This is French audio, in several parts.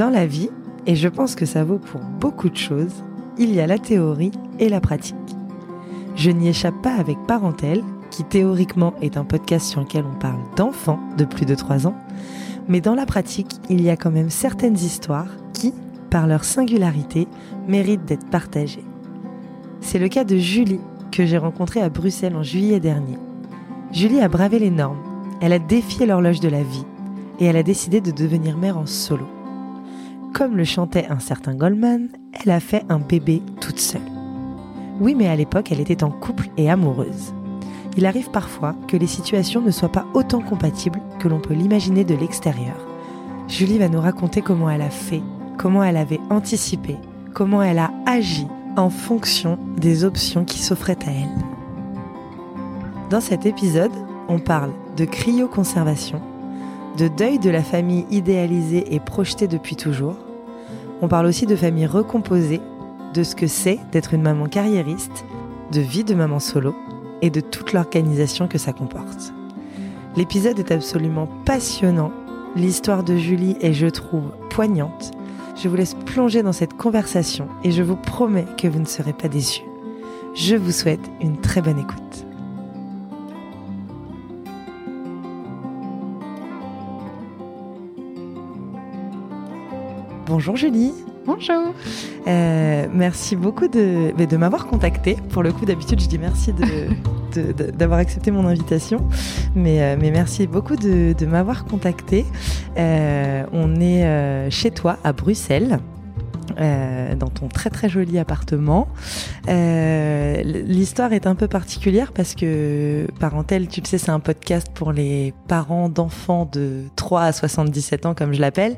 Dans la vie, et je pense que ça vaut pour beaucoup de choses, il y a la théorie et la pratique. Je n'y échappe pas avec Parentèle, qui théoriquement est un podcast sur lequel on parle d'enfants de plus de 3 ans, mais dans la pratique, il y a quand même certaines histoires qui, par leur singularité, méritent d'être partagées. C'est le cas de Julie, que j'ai rencontrée à Bruxelles en juillet dernier. Julie a bravé les normes, elle a défié l'horloge de la vie, et elle a décidé de devenir mère en solo. Comme le chantait un certain Goldman, elle a fait un bébé toute seule. Oui, mais à l'époque, elle était en couple et amoureuse. Il arrive parfois que les situations ne soient pas autant compatibles que l'on peut l'imaginer de l'extérieur. Julie va nous raconter comment elle a fait, comment elle avait anticipé, comment elle a agi en fonction des options qui s'offraient à elle. Dans cet épisode, on parle de cryoconservation, de deuil de la famille idéalisée et projetée depuis toujours. On parle aussi de famille recomposée, de ce que c'est d'être une maman carriériste, de vie de maman solo et de toute l'organisation que ça comporte. L'épisode est absolument passionnant, l'histoire de Julie est, je trouve, poignante. Je vous laisse plonger dans cette conversation et je vous promets que vous ne serez pas déçus. Je vous souhaite une très bonne écoute. Bonjour Julie. Bonjour. Euh, merci beaucoup de, de m'avoir contacté. Pour le coup, d'habitude, je dis merci d'avoir accepté mon invitation. Mais, euh, mais merci beaucoup de, m'avoir contacté. Euh, on est chez toi à Bruxelles. Euh, dans ton très très joli appartement. Euh, l'histoire est un peu particulière parce que Parentèle, tu le sais, c'est un podcast pour les parents d'enfants de 3 à 77 ans, comme je l'appelle,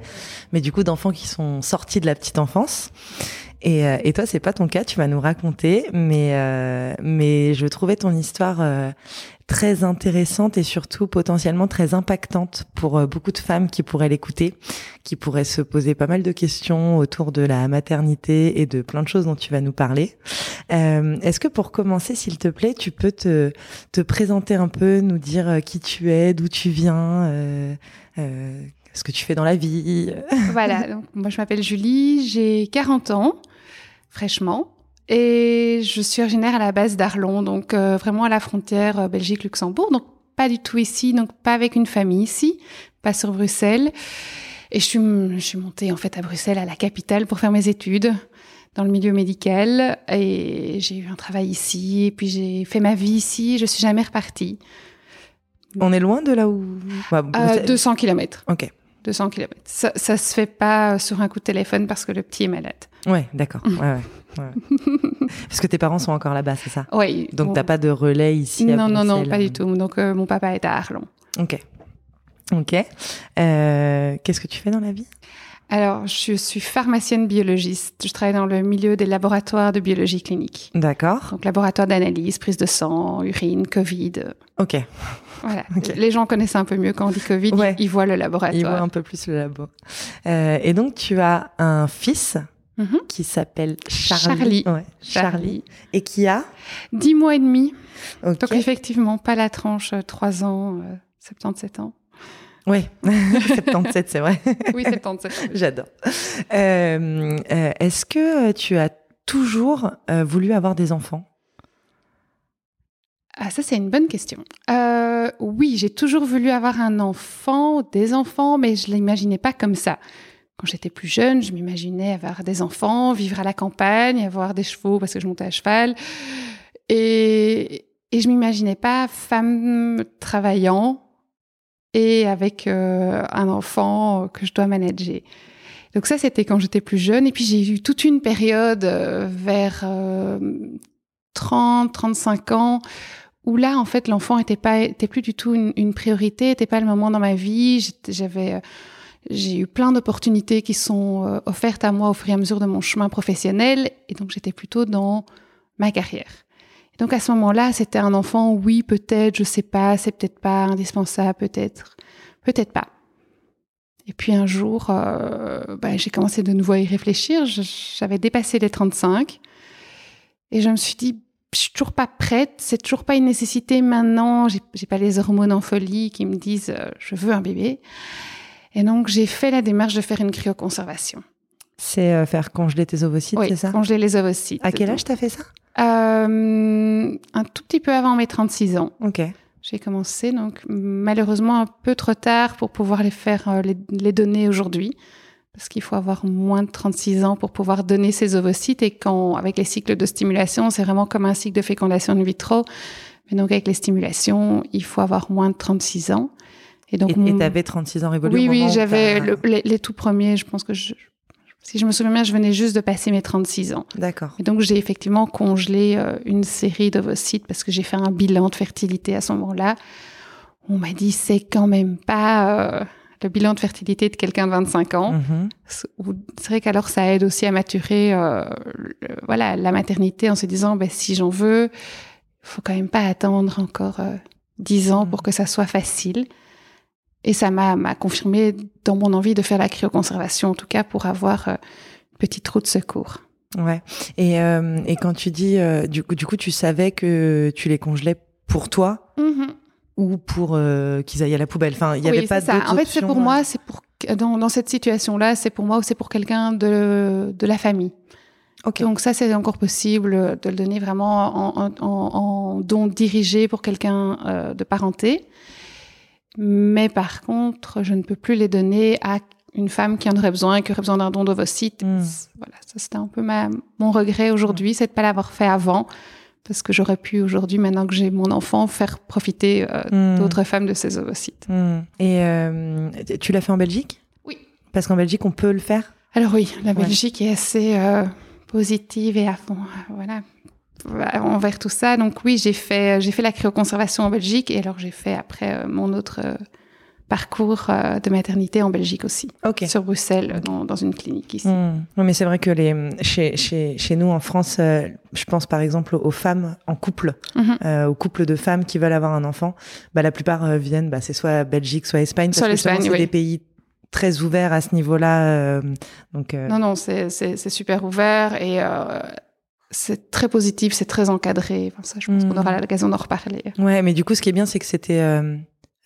mais du coup d'enfants qui sont sortis de la petite enfance. Et, euh, et toi, c'est pas ton cas, tu vas nous raconter, mais mais je trouvais ton histoire très intéressante et surtout potentiellement très impactante pour euh, beaucoup de femmes qui pourraient l'écouter, qui pourraient se poser pas mal de questions autour de la maternité et de plein de choses dont tu vas nous parler. Euh, Est-ce que pour commencer, s'il te plaît, tu peux te, te présenter un peu, nous dire euh, qui tu es, d'où tu viens euh, euh, ce que tu fais dans la vie? voilà, moi je m'appelle Julie, j'ai 40 ans, fraîchement. Et je suis originaire à la base d'Arlon, donc euh, vraiment à la frontière euh, Belgique-Luxembourg, donc pas du tout ici, donc pas avec une famille ici, pas sur Bruxelles. Et je suis, je suis montée en fait à Bruxelles, à la capitale, pour faire mes études dans le milieu médical. Et j'ai eu un travail ici, et puis j'ai fait ma vie ici. Je suis jamais repartie. On est loin de là où euh, 200 km. Ok. 200 km. Ça, ça se fait pas sur un coup de téléphone parce que le petit est malade. Ouais, d'accord. Ouais, ouais. Parce que tes parents sont encore là-bas, c'est ça? Oui. Donc tu t'as pas de relais ici Non, non, non, pas du tout. Donc euh, mon papa est à Arlon. Ok. Ok. Euh, Qu'est-ce que tu fais dans la vie? Alors, je suis pharmacienne biologiste. Je travaille dans le milieu des laboratoires de biologie clinique. D'accord. Donc, laboratoire d'analyse, prise de sang, urine, Covid. Ok. Voilà. Les gens connaissent un peu mieux quand on dit Covid. Ils voient le laboratoire. Ils voient un peu plus le labo. Euh, et donc, tu as un fils? Mhm. qui s'appelle Charlie. Charlie. Charlie. Et qui a? Dix mois et demi. Donc effectivement, pas la tranche 3 euh, ans, 77 euh, ans. Oui, 77, c'est vrai. Oui, 77. J'adore. Euh, est-ce que tu as toujours voulu avoir des enfants? Ah, ça, c'est une bonne question. oui, j'ai toujours voulu avoir un enfant, des enfants, mais je ne l'imaginais pas comme ça. Quand j'étais plus jeune, je m'imaginais avoir des enfants, vivre à la campagne, avoir des chevaux parce que je montais à cheval. Et, et je m'imaginais pas femme travaillant et avec euh, un enfant que je dois manager. Donc ça, c'était quand j'étais plus jeune. Et puis j'ai eu toute une période euh, vers 30, euh, 35 ans où là, en fait, l'enfant était pas, était plus du tout une, une priorité, était pas le moment dans ma vie. J'avais j'ai eu plein d'opportunités qui sont euh, offertes à moi au fur et à mesure de mon chemin professionnel, et donc j'étais plutôt dans ma carrière. Et donc à ce moment-là, c'était un enfant, oui, peut-être, je sais pas, c'est peut-être pas indispensable, peut-être, peut-être pas. Et puis un jour, euh, bah, j'ai commencé de nouveau à y réfléchir. J'avais dépassé les 35 et je me suis dit, je suis toujours pas prête, c'est toujours pas une nécessité maintenant. J'ai pas les hormones en folie qui me disent, euh, je veux un bébé. Et donc, j'ai fait la démarche de faire une cryoconservation. C'est euh, faire congeler tes ovocytes, Oui, c'est ça? congeler les ovocytes. À quel âge t'as fait ça? Euh, Un tout petit peu avant mes 36 ans. Ok. J'ai commencé, donc malheureusement un peu trop tard pour pouvoir les faire, euh, les, les donner aujourd'hui. Parce qu'il faut avoir moins de 36 ans pour pouvoir donner ses ovocytes. Et quand, avec les cycles de stimulation, c'est vraiment comme un cycle de fécondation in vitro. Mais donc, avec les stimulations, il faut avoir moins de 36 ans. Et donc, Et mon- tu avais 36 ans révolus oui, au oui, j'avais le- les, les tout premiers. Je pense que je, si je me souviens bien, je venais juste de passer mes 36 ans. D'accord. Et donc, j'ai effectivement congelé euh, une série d'ovocytes parce que j'ai fait un bilan de fertilité à ce moment-là. On m'a dit, c'est quand même pas euh, le bilan de fertilité de quelqu'un de 25 ans. Mhm. Ou- C'est vrai qu'alors, ça aide aussi à maturer euh, le- voilà, la maternité en se disant, ben, si j'en veux, il faut quand même pas attendre encore euh, 10 ans Mhm. pour que ça soit facile. Et ça m'a confirmé dans mon envie de faire la cryoconservation, en tout cas pour avoir euh, une petite roue de secours. Ouais. Et, euh, et quand tu dis, euh, du, coup, du coup, tu savais que tu les congelais pour toi ou pour euh, qu'ils aillent à la poubelle? Enfin, il y Oui, avait pas ça. En fait, c'est pour moi, c'est pour dans, dans cette situation-là, c'est pour moi ou c'est pour quelqu'un de, de la famille. Ok. Donc ça, c'est encore possible de le donner vraiment en, en, en- en don dirigé pour quelqu'un de parenté. Mais par contre, je ne peux plus les donner à une femme qui en aurait besoin, qui aurait besoin d'un don d'ovocytes. Mm. Voilà, ça c'était un peu ma, mon regret aujourd'hui, c'est de pas l'avoir fait avant, parce que j'aurais pu aujourd'hui, maintenant que j'ai mon enfant, faire profiter euh, Mm. d'autres femmes de ces ovocytes. Mm. Et euh, tu l'as fait en Belgique? Oui. Parce qu'en Belgique, on peut le faire? Alors oui, la Belgique est assez euh, positive et à fond, voilà, envers tout ça. Donc oui, j'ai fait, j'ai fait la cryoconservation en Belgique et alors j'ai fait après euh, mon autre euh, parcours euh, de maternité en Belgique aussi, Ok. sur Bruxelles, dans, dans une clinique ici. Mm. Non, mais c'est vrai que les, chez, chez, chez nous en France, euh, je pense par exemple aux femmes en couple, euh, aux couples de femmes qui veulent avoir un enfant. Bah, la plupart euh, viennent, bah, c'est soit Belgique, soit Espagne. Soit l'Espagne, c'est oui. des pays très ouverts à ce niveau-là. euh, donc, euh, Non, non, c'est, super ouvert et euh, c'est très positif, c'est très encadré. Enfin, ça, je pense qu'on aura l'occasion d'en reparler. Ouais, mais du coup, ce qui est bien, c'est que c'était euh,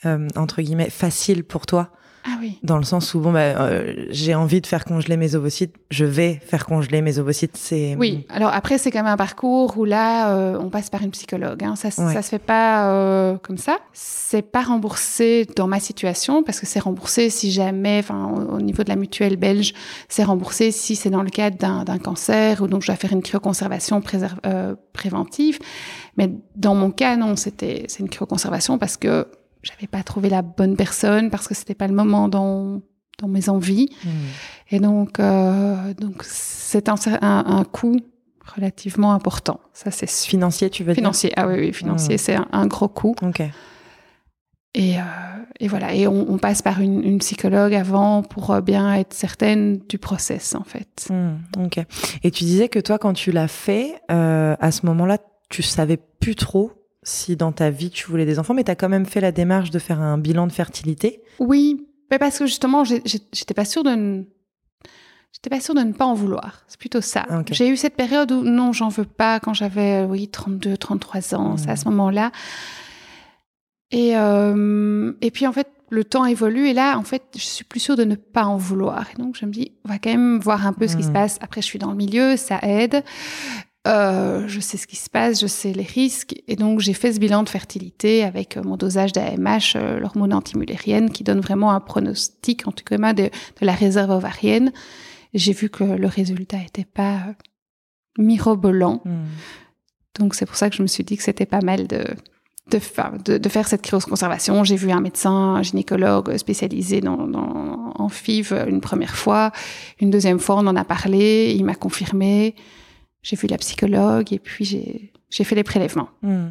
euh, entre guillemets facile pour toi, Ah oui. dans le sens où bon, bah, euh, j'ai envie de faire congeler mes ovocytes, je vais faire congeler mes ovocytes. C'est Oui, alors après, c'est quand même un parcours où là, euh, on passe par une psychologue. Hein. Ça, Ouais. ça se fait pas euh, comme ça. C'est pas remboursé dans ma situation parce que c'est remboursé si jamais, enfin, au, au niveau de la mutuelle belge, c'est remboursé si c'est dans le cadre d'un cancer ou donc je dois faire une cryoconservation préventive. Mais dans mon cas, non, c'était c'est une cryoconservation parce que j'avais pas trouvé la bonne personne parce que c'était pas le moment dans dans mes envies. Mm. Et donc, euh, donc c'est un, un, un coût relativement important. Ça, c'est financier, tu veux Financier, ah oui, oui, financier, Mm. c'est un, un gros coût. dire Ok. Et, euh, et voilà, et on, on passe par une, une psychologue avant pour euh, bien être certaine du process, en fait. Mm, ok. Et tu disais que toi, quand tu l'as fait, euh, à ce moment-là, tu savais plus trop si dans ta vie tu voulais des enfants, mais tu as quand même fait la démarche de faire un bilan de fertilité. Oui, mais parce que justement, j'étais pas sûre de ne... J'étais pas sûre de ne pas en vouloir. C'est plutôt ça. Ah. J'ai eu cette période où non, j'en veux pas quand j'avais, oui, 32, 33 ans. C'est à Mm. ce moment-là. Et, euh, et puis, en fait, le temps évolue. Et là, en fait, je suis plus sûre de ne pas en vouloir. Et donc, je me dis, on va quand même voir un peu ce qui se passe. Après, je suis dans le milieu, ça aide. Euh, je sais ce qui se passe, je sais les risques. Et donc, j'ai fait ce bilan de fertilité avec euh, mon dosage d'AMH, euh, l'hormone antimullérienne, qui donne vraiment un pronostic, en tout cas de, de la réserve ovarienne. J'ai vu que le résultat n'était pas euh, mirobolant. Mm. Donc, c'est pour ça que je me suis dit que c'était pas mal de, de, fa- de, de faire cette cryoconservation. J'ai vu un médecin, un gynécologue spécialisé dans, dans- en FIV une première fois. Une deuxième fois, on en a parlé. Il m'a confirmé. J'ai vu la psychologue et puis j'ai j'ai fait les prélèvements. Mm.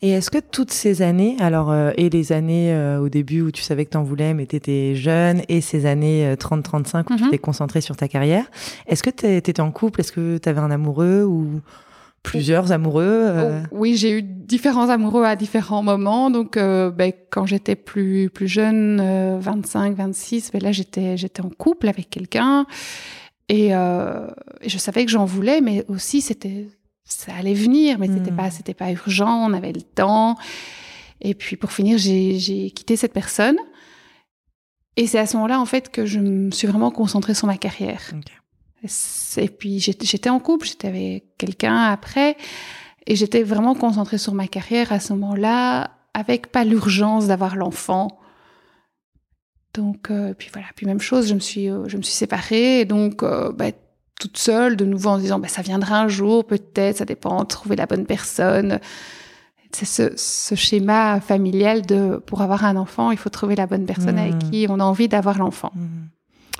Et est-ce que toutes ces années, alors, euh, et les années euh, au début où tu savais que tu en voulais, mais tu étais jeune, et ces années euh, 30-35 où tu Mhm. t'es concentré sur ta carrière, est-ce que tu étais en couple? Est-ce que tu avais un amoureux ou plusieurs amoureux euh, Oh, oui, j'ai eu différents amoureux à différents moments. Donc, euh, ben, quand j'étais plus plus jeune, euh, 25, 26, ben là j'étais j'étais en couple avec quelqu'un et, euh, et je savais que j'en voulais, mais aussi c'était ça allait venir, mais c'était Mm. pas c'était pas urgent, on avait le temps. Et puis pour finir, j'ai quitté cette personne. Et c'est à ce moment-là, en fait, que je me suis vraiment concentrée sur ma carrière. Et puis j'étais j'étais en couple, j'étais avec quelqu'un après, et j'étais vraiment concentrée sur ma carrière à ce moment-là, avec pas l'urgence d'avoir l'enfant. Donc, euh, puis voilà, puis même chose, je me suis, euh, je me suis séparée, et donc euh, bah, toute seule, de nouveau en disant, bah, ça viendra un jour, peut-être, ça dépend, trouver la bonne personne. C'est ce, ce schéma familial de, pour avoir un enfant, il faut trouver la bonne personne avec Mhm. qui on a envie d'avoir l'enfant. Mhm.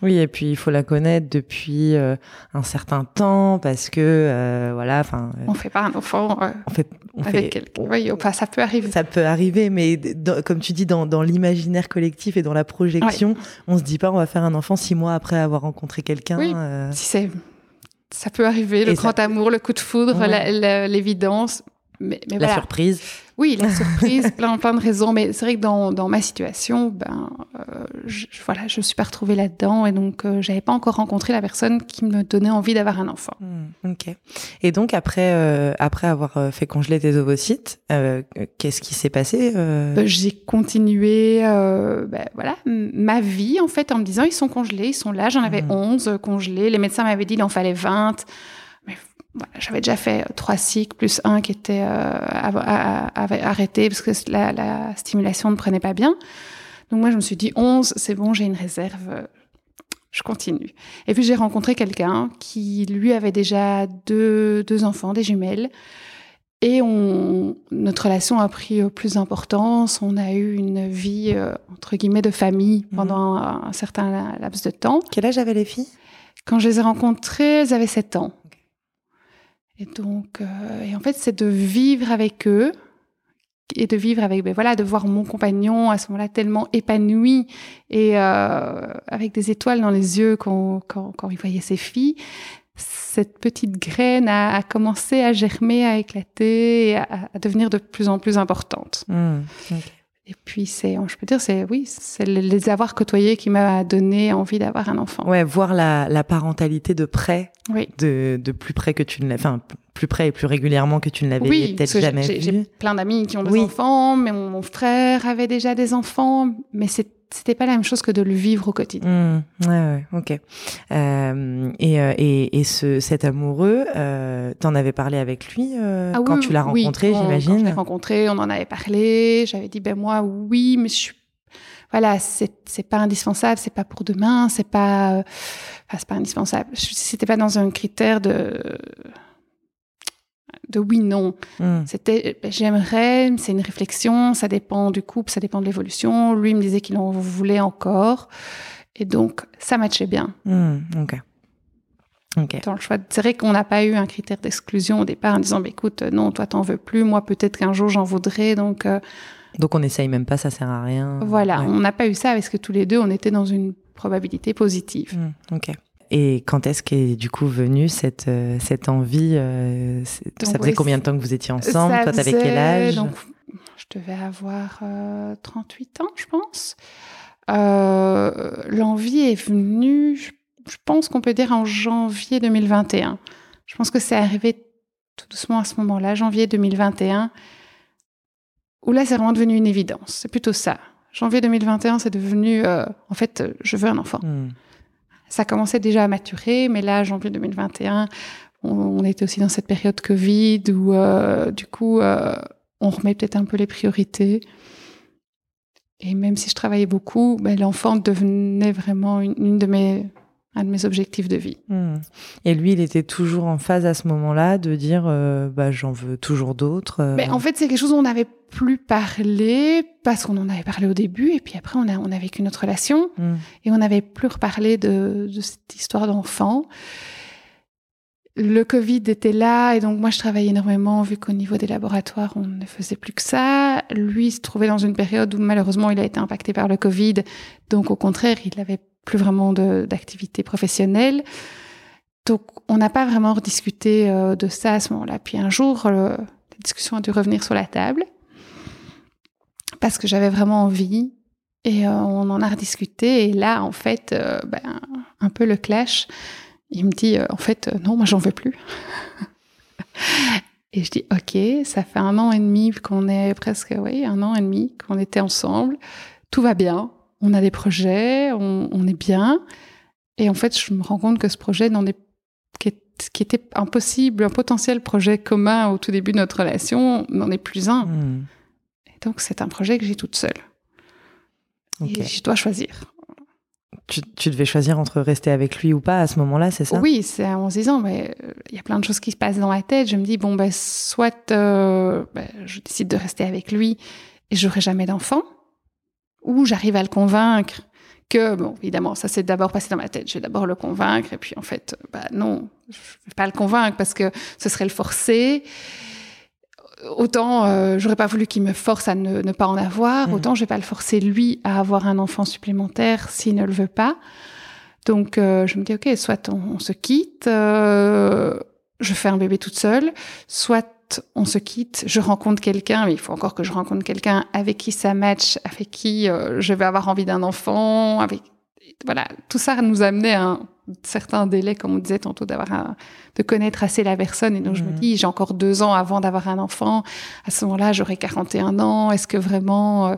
Oui, et puis il faut la connaître depuis euh, un certain temps parce que euh, voilà, enfin, euh, On fait pas un enfant euh, on fait, on avec fait, quelqu'un. Oui, enfin, ça peut arriver. ça peut arriver, mais dans- comme tu dis, dans, dans l'imaginaire collectif et dans la projection, on se dit pas on va faire un enfant six mois après avoir rencontré quelqu'un. Oui. euh, Si c'est, ça peut arriver, le Et ça grand amour, le coup de foudre, Ouais. l'évidence. Mais, mais la voilà. surprise. Oui, la surprise, plein, plein de raisons. Mais c'est vrai que dans, dans ma situation, ben, euh, je, voilà, je me suis pas retrouvée là-dedans et donc euh, j'avais pas encore rencontré la personne qui me donnait envie d'avoir un enfant. Hmm, ok. Et donc après, euh, après avoir euh, fait congeler tes ovocytes, qu'est-ce qui s'est passé Ben, J'ai continué, ben, voilà, ma vie en fait en me disant ils sont congelés, ils sont là. J'en avais Mhm. 11 euh, congelés. Les médecins m'avaient dit il en fallait 20. Voilà, j'avais déjà fait euh, trois cycles plus un qui était euh, arrêté parce que la, la stimulation ne prenait pas bien. Donc moi je me suis dit 11, c'est bon, j'ai une réserve. euh, Je continue. Et puis j'ai rencontré quelqu'un qui lui avait déjà deux, deux enfants, des jumelles. Et on, notre relation a pris plus d'importance. On a eu une vie, euh, entre guillemets, de famille Mhm. pendant un, un certain laps de temps. Quel âge avaient les filles? Quand je les ai rencontrées, elles avaient 7 ans. Et donc, euh, et en fait, c'est de vivre avec eux et de vivre avec, ben voilà, de voir mon compagnon à ce moment-là tellement épanoui et euh, avec des étoiles dans les yeux quand, quand, quand il voyait ses filles. Cette petite graine a, a commencé à germer, à éclater, et à, à devenir de plus en plus importante. Ok. Et puis, c'est, je peux dire, c'est oui, c'est les avoir côtoyés qui m'a donné envie d'avoir un enfant. Ouais, voir la, la parentalité de près, Oui. de, de plus près que tu ne l'as, enfin plus près et plus régulièrement que tu ne l'avais Oui, peut-être jamais j'ai, j'ai vu. plein d'amis qui ont des Oui. enfants, mais mon, mon frère avait déjà des enfants, mais c'est, c'était pas la même chose que de le vivre au quotidien. Hmm, ouais, ouais, ok. Euh, et, euh, et, et ce, cet amoureux, euh, t'en avais parlé avec lui euh, Ah quand oui, tu l'as oui, rencontré, quand- Quand je l'ai j'imagine. rencontré, on en avait parlé. J'avais dit, ben moi, oui, mais je suis. Voilà, c'est pas indispensable, c'est pas pour demain, c'est pas. Enfin, c'est pas indispensable. C'était pas dans un critère de. De oui, non. Hmm, C'était, ben, j'aimerais, c'est une réflexion, ça dépend du couple, ça dépend de l'évolution. Lui me disait qu'il en voulait encore. Et donc, ça matchait bien hmm, ok. Ok. dans le choix. C'est vrai qu'on n'a pas eu un critère d'exclusion au départ en disant, bah, écoute, euh, non, toi, t'en veux plus, moi, peut-être qu'un jour, j'en voudrais. Donc, euh, Donc on essaye même pas, ça sert à rien. voilà, Ouais. on n'a pas eu ça parce que tous les deux, on était dans une probabilité positive. Hmm, ok. Et quand est-ce qu'est du coup venue cette, euh, cette envie euh, Ça faisait oui, combien de temps que vous étiez ensemble? Toi, t'avais quel âge? donc, Je devais avoir euh, 38 ans, je pense. Euh, L'envie est venue, je, je pense qu'on peut dire en janvier 2021. Je pense que c'est arrivé tout doucement à ce moment-là, janvier 2021, où là, c'est vraiment devenu une évidence. C'est plutôt ça. Janvier 2021, c'est devenu, euh, en fait, je veux un enfant. Hmm, Ça commençait déjà à maturer, mais là, janvier 2021, on, on était aussi dans cette période Covid où, euh, du coup, euh, on remet peut-être un peu les priorités. Et même si je travaillais beaucoup, ben, l'enfant devenait vraiment une, une de mes, un de mes objectifs de vie. hmm. Et lui, il était toujours en phase à ce moment-là de dire euh, bah, j'en veux toujours d'autres. euh. Mais en fait, c'est quelque chose dont on n'avait plus parlé parce qu'on en avait parlé au début et puis après, on a, on a vécu notre relation. Hmm, et on n'avait plus reparlé de, de cette histoire d'enfant. Le Covid était là et donc moi je travaillais énormément vu qu'au niveau des laboratoires on ne faisait plus que ça. Lui se trouvait dans une période où malheureusement il a été impacté par le Covid, donc au contraire il n'avait plus vraiment d'activité professionnelle. Donc on n'a pas vraiment rediscuté euh, de ça à ce moment-là. Puis un jour euh, la discussion a dû revenir sur la table parce que j'avais vraiment envie et euh, on en a rediscuté. Et là, en fait, ben, un peu le clash. Il me dit, en fait, non, moi, j'en veux plus. et je dis, OK, ça fait un an et demi qu'on est presque, oui, un an et demi qu'on était ensemble. Tout va bien. On a des projets, on, est bien. Et en fait, je me rends compte que ce projet n'en est, qui, qui, était un possible, un potentiel projet commun au tout début de notre relation, n'en est plus un. Hmm. Et donc, c'est un projet que j'ai toute seule. Et je dois choisir. Tu, devais choisir entre rester avec lui ou pas à ce moment-là, c'est ça? Oui, c'est en se disant, mais euh, il y a plein de choses qui se passent dans ma tête. Je me dis, bon, ben, soit euh, ben, je décide de rester avec lui et j'aurai jamais d'enfant, ou j'arrive à le convaincre que, bon, évidemment, ça s'est d'abord passé dans ma tête. Je vais d'abord le convaincre, et puis en fait, bah non, je vais pas le convaincre parce que ce serait le forcer. Autant euh, j'aurais pas voulu qu'il me force à ne, pas en avoir, mmh. autant je vais pas le forcer lui à avoir un enfant supplémentaire s'il ne le veut pas. Donc euh, je me dis ok, soit on, se quitte, euh, je fais un bébé toute seule, soit on se quitte, je rencontre quelqu'un, mais il faut encore que je rencontre quelqu'un avec qui ça match, avec qui euh, je vais avoir envie d'un enfant, avec voilà, tout ça nous a amené à un certain délai, comme on disait tantôt, d'avoir de connaître assez la personne. Et donc je me dis, j'ai encore deux ans avant d'avoir un enfant. À ce moment-là, j'aurai 41 ans. Est-ce que vraiment euh,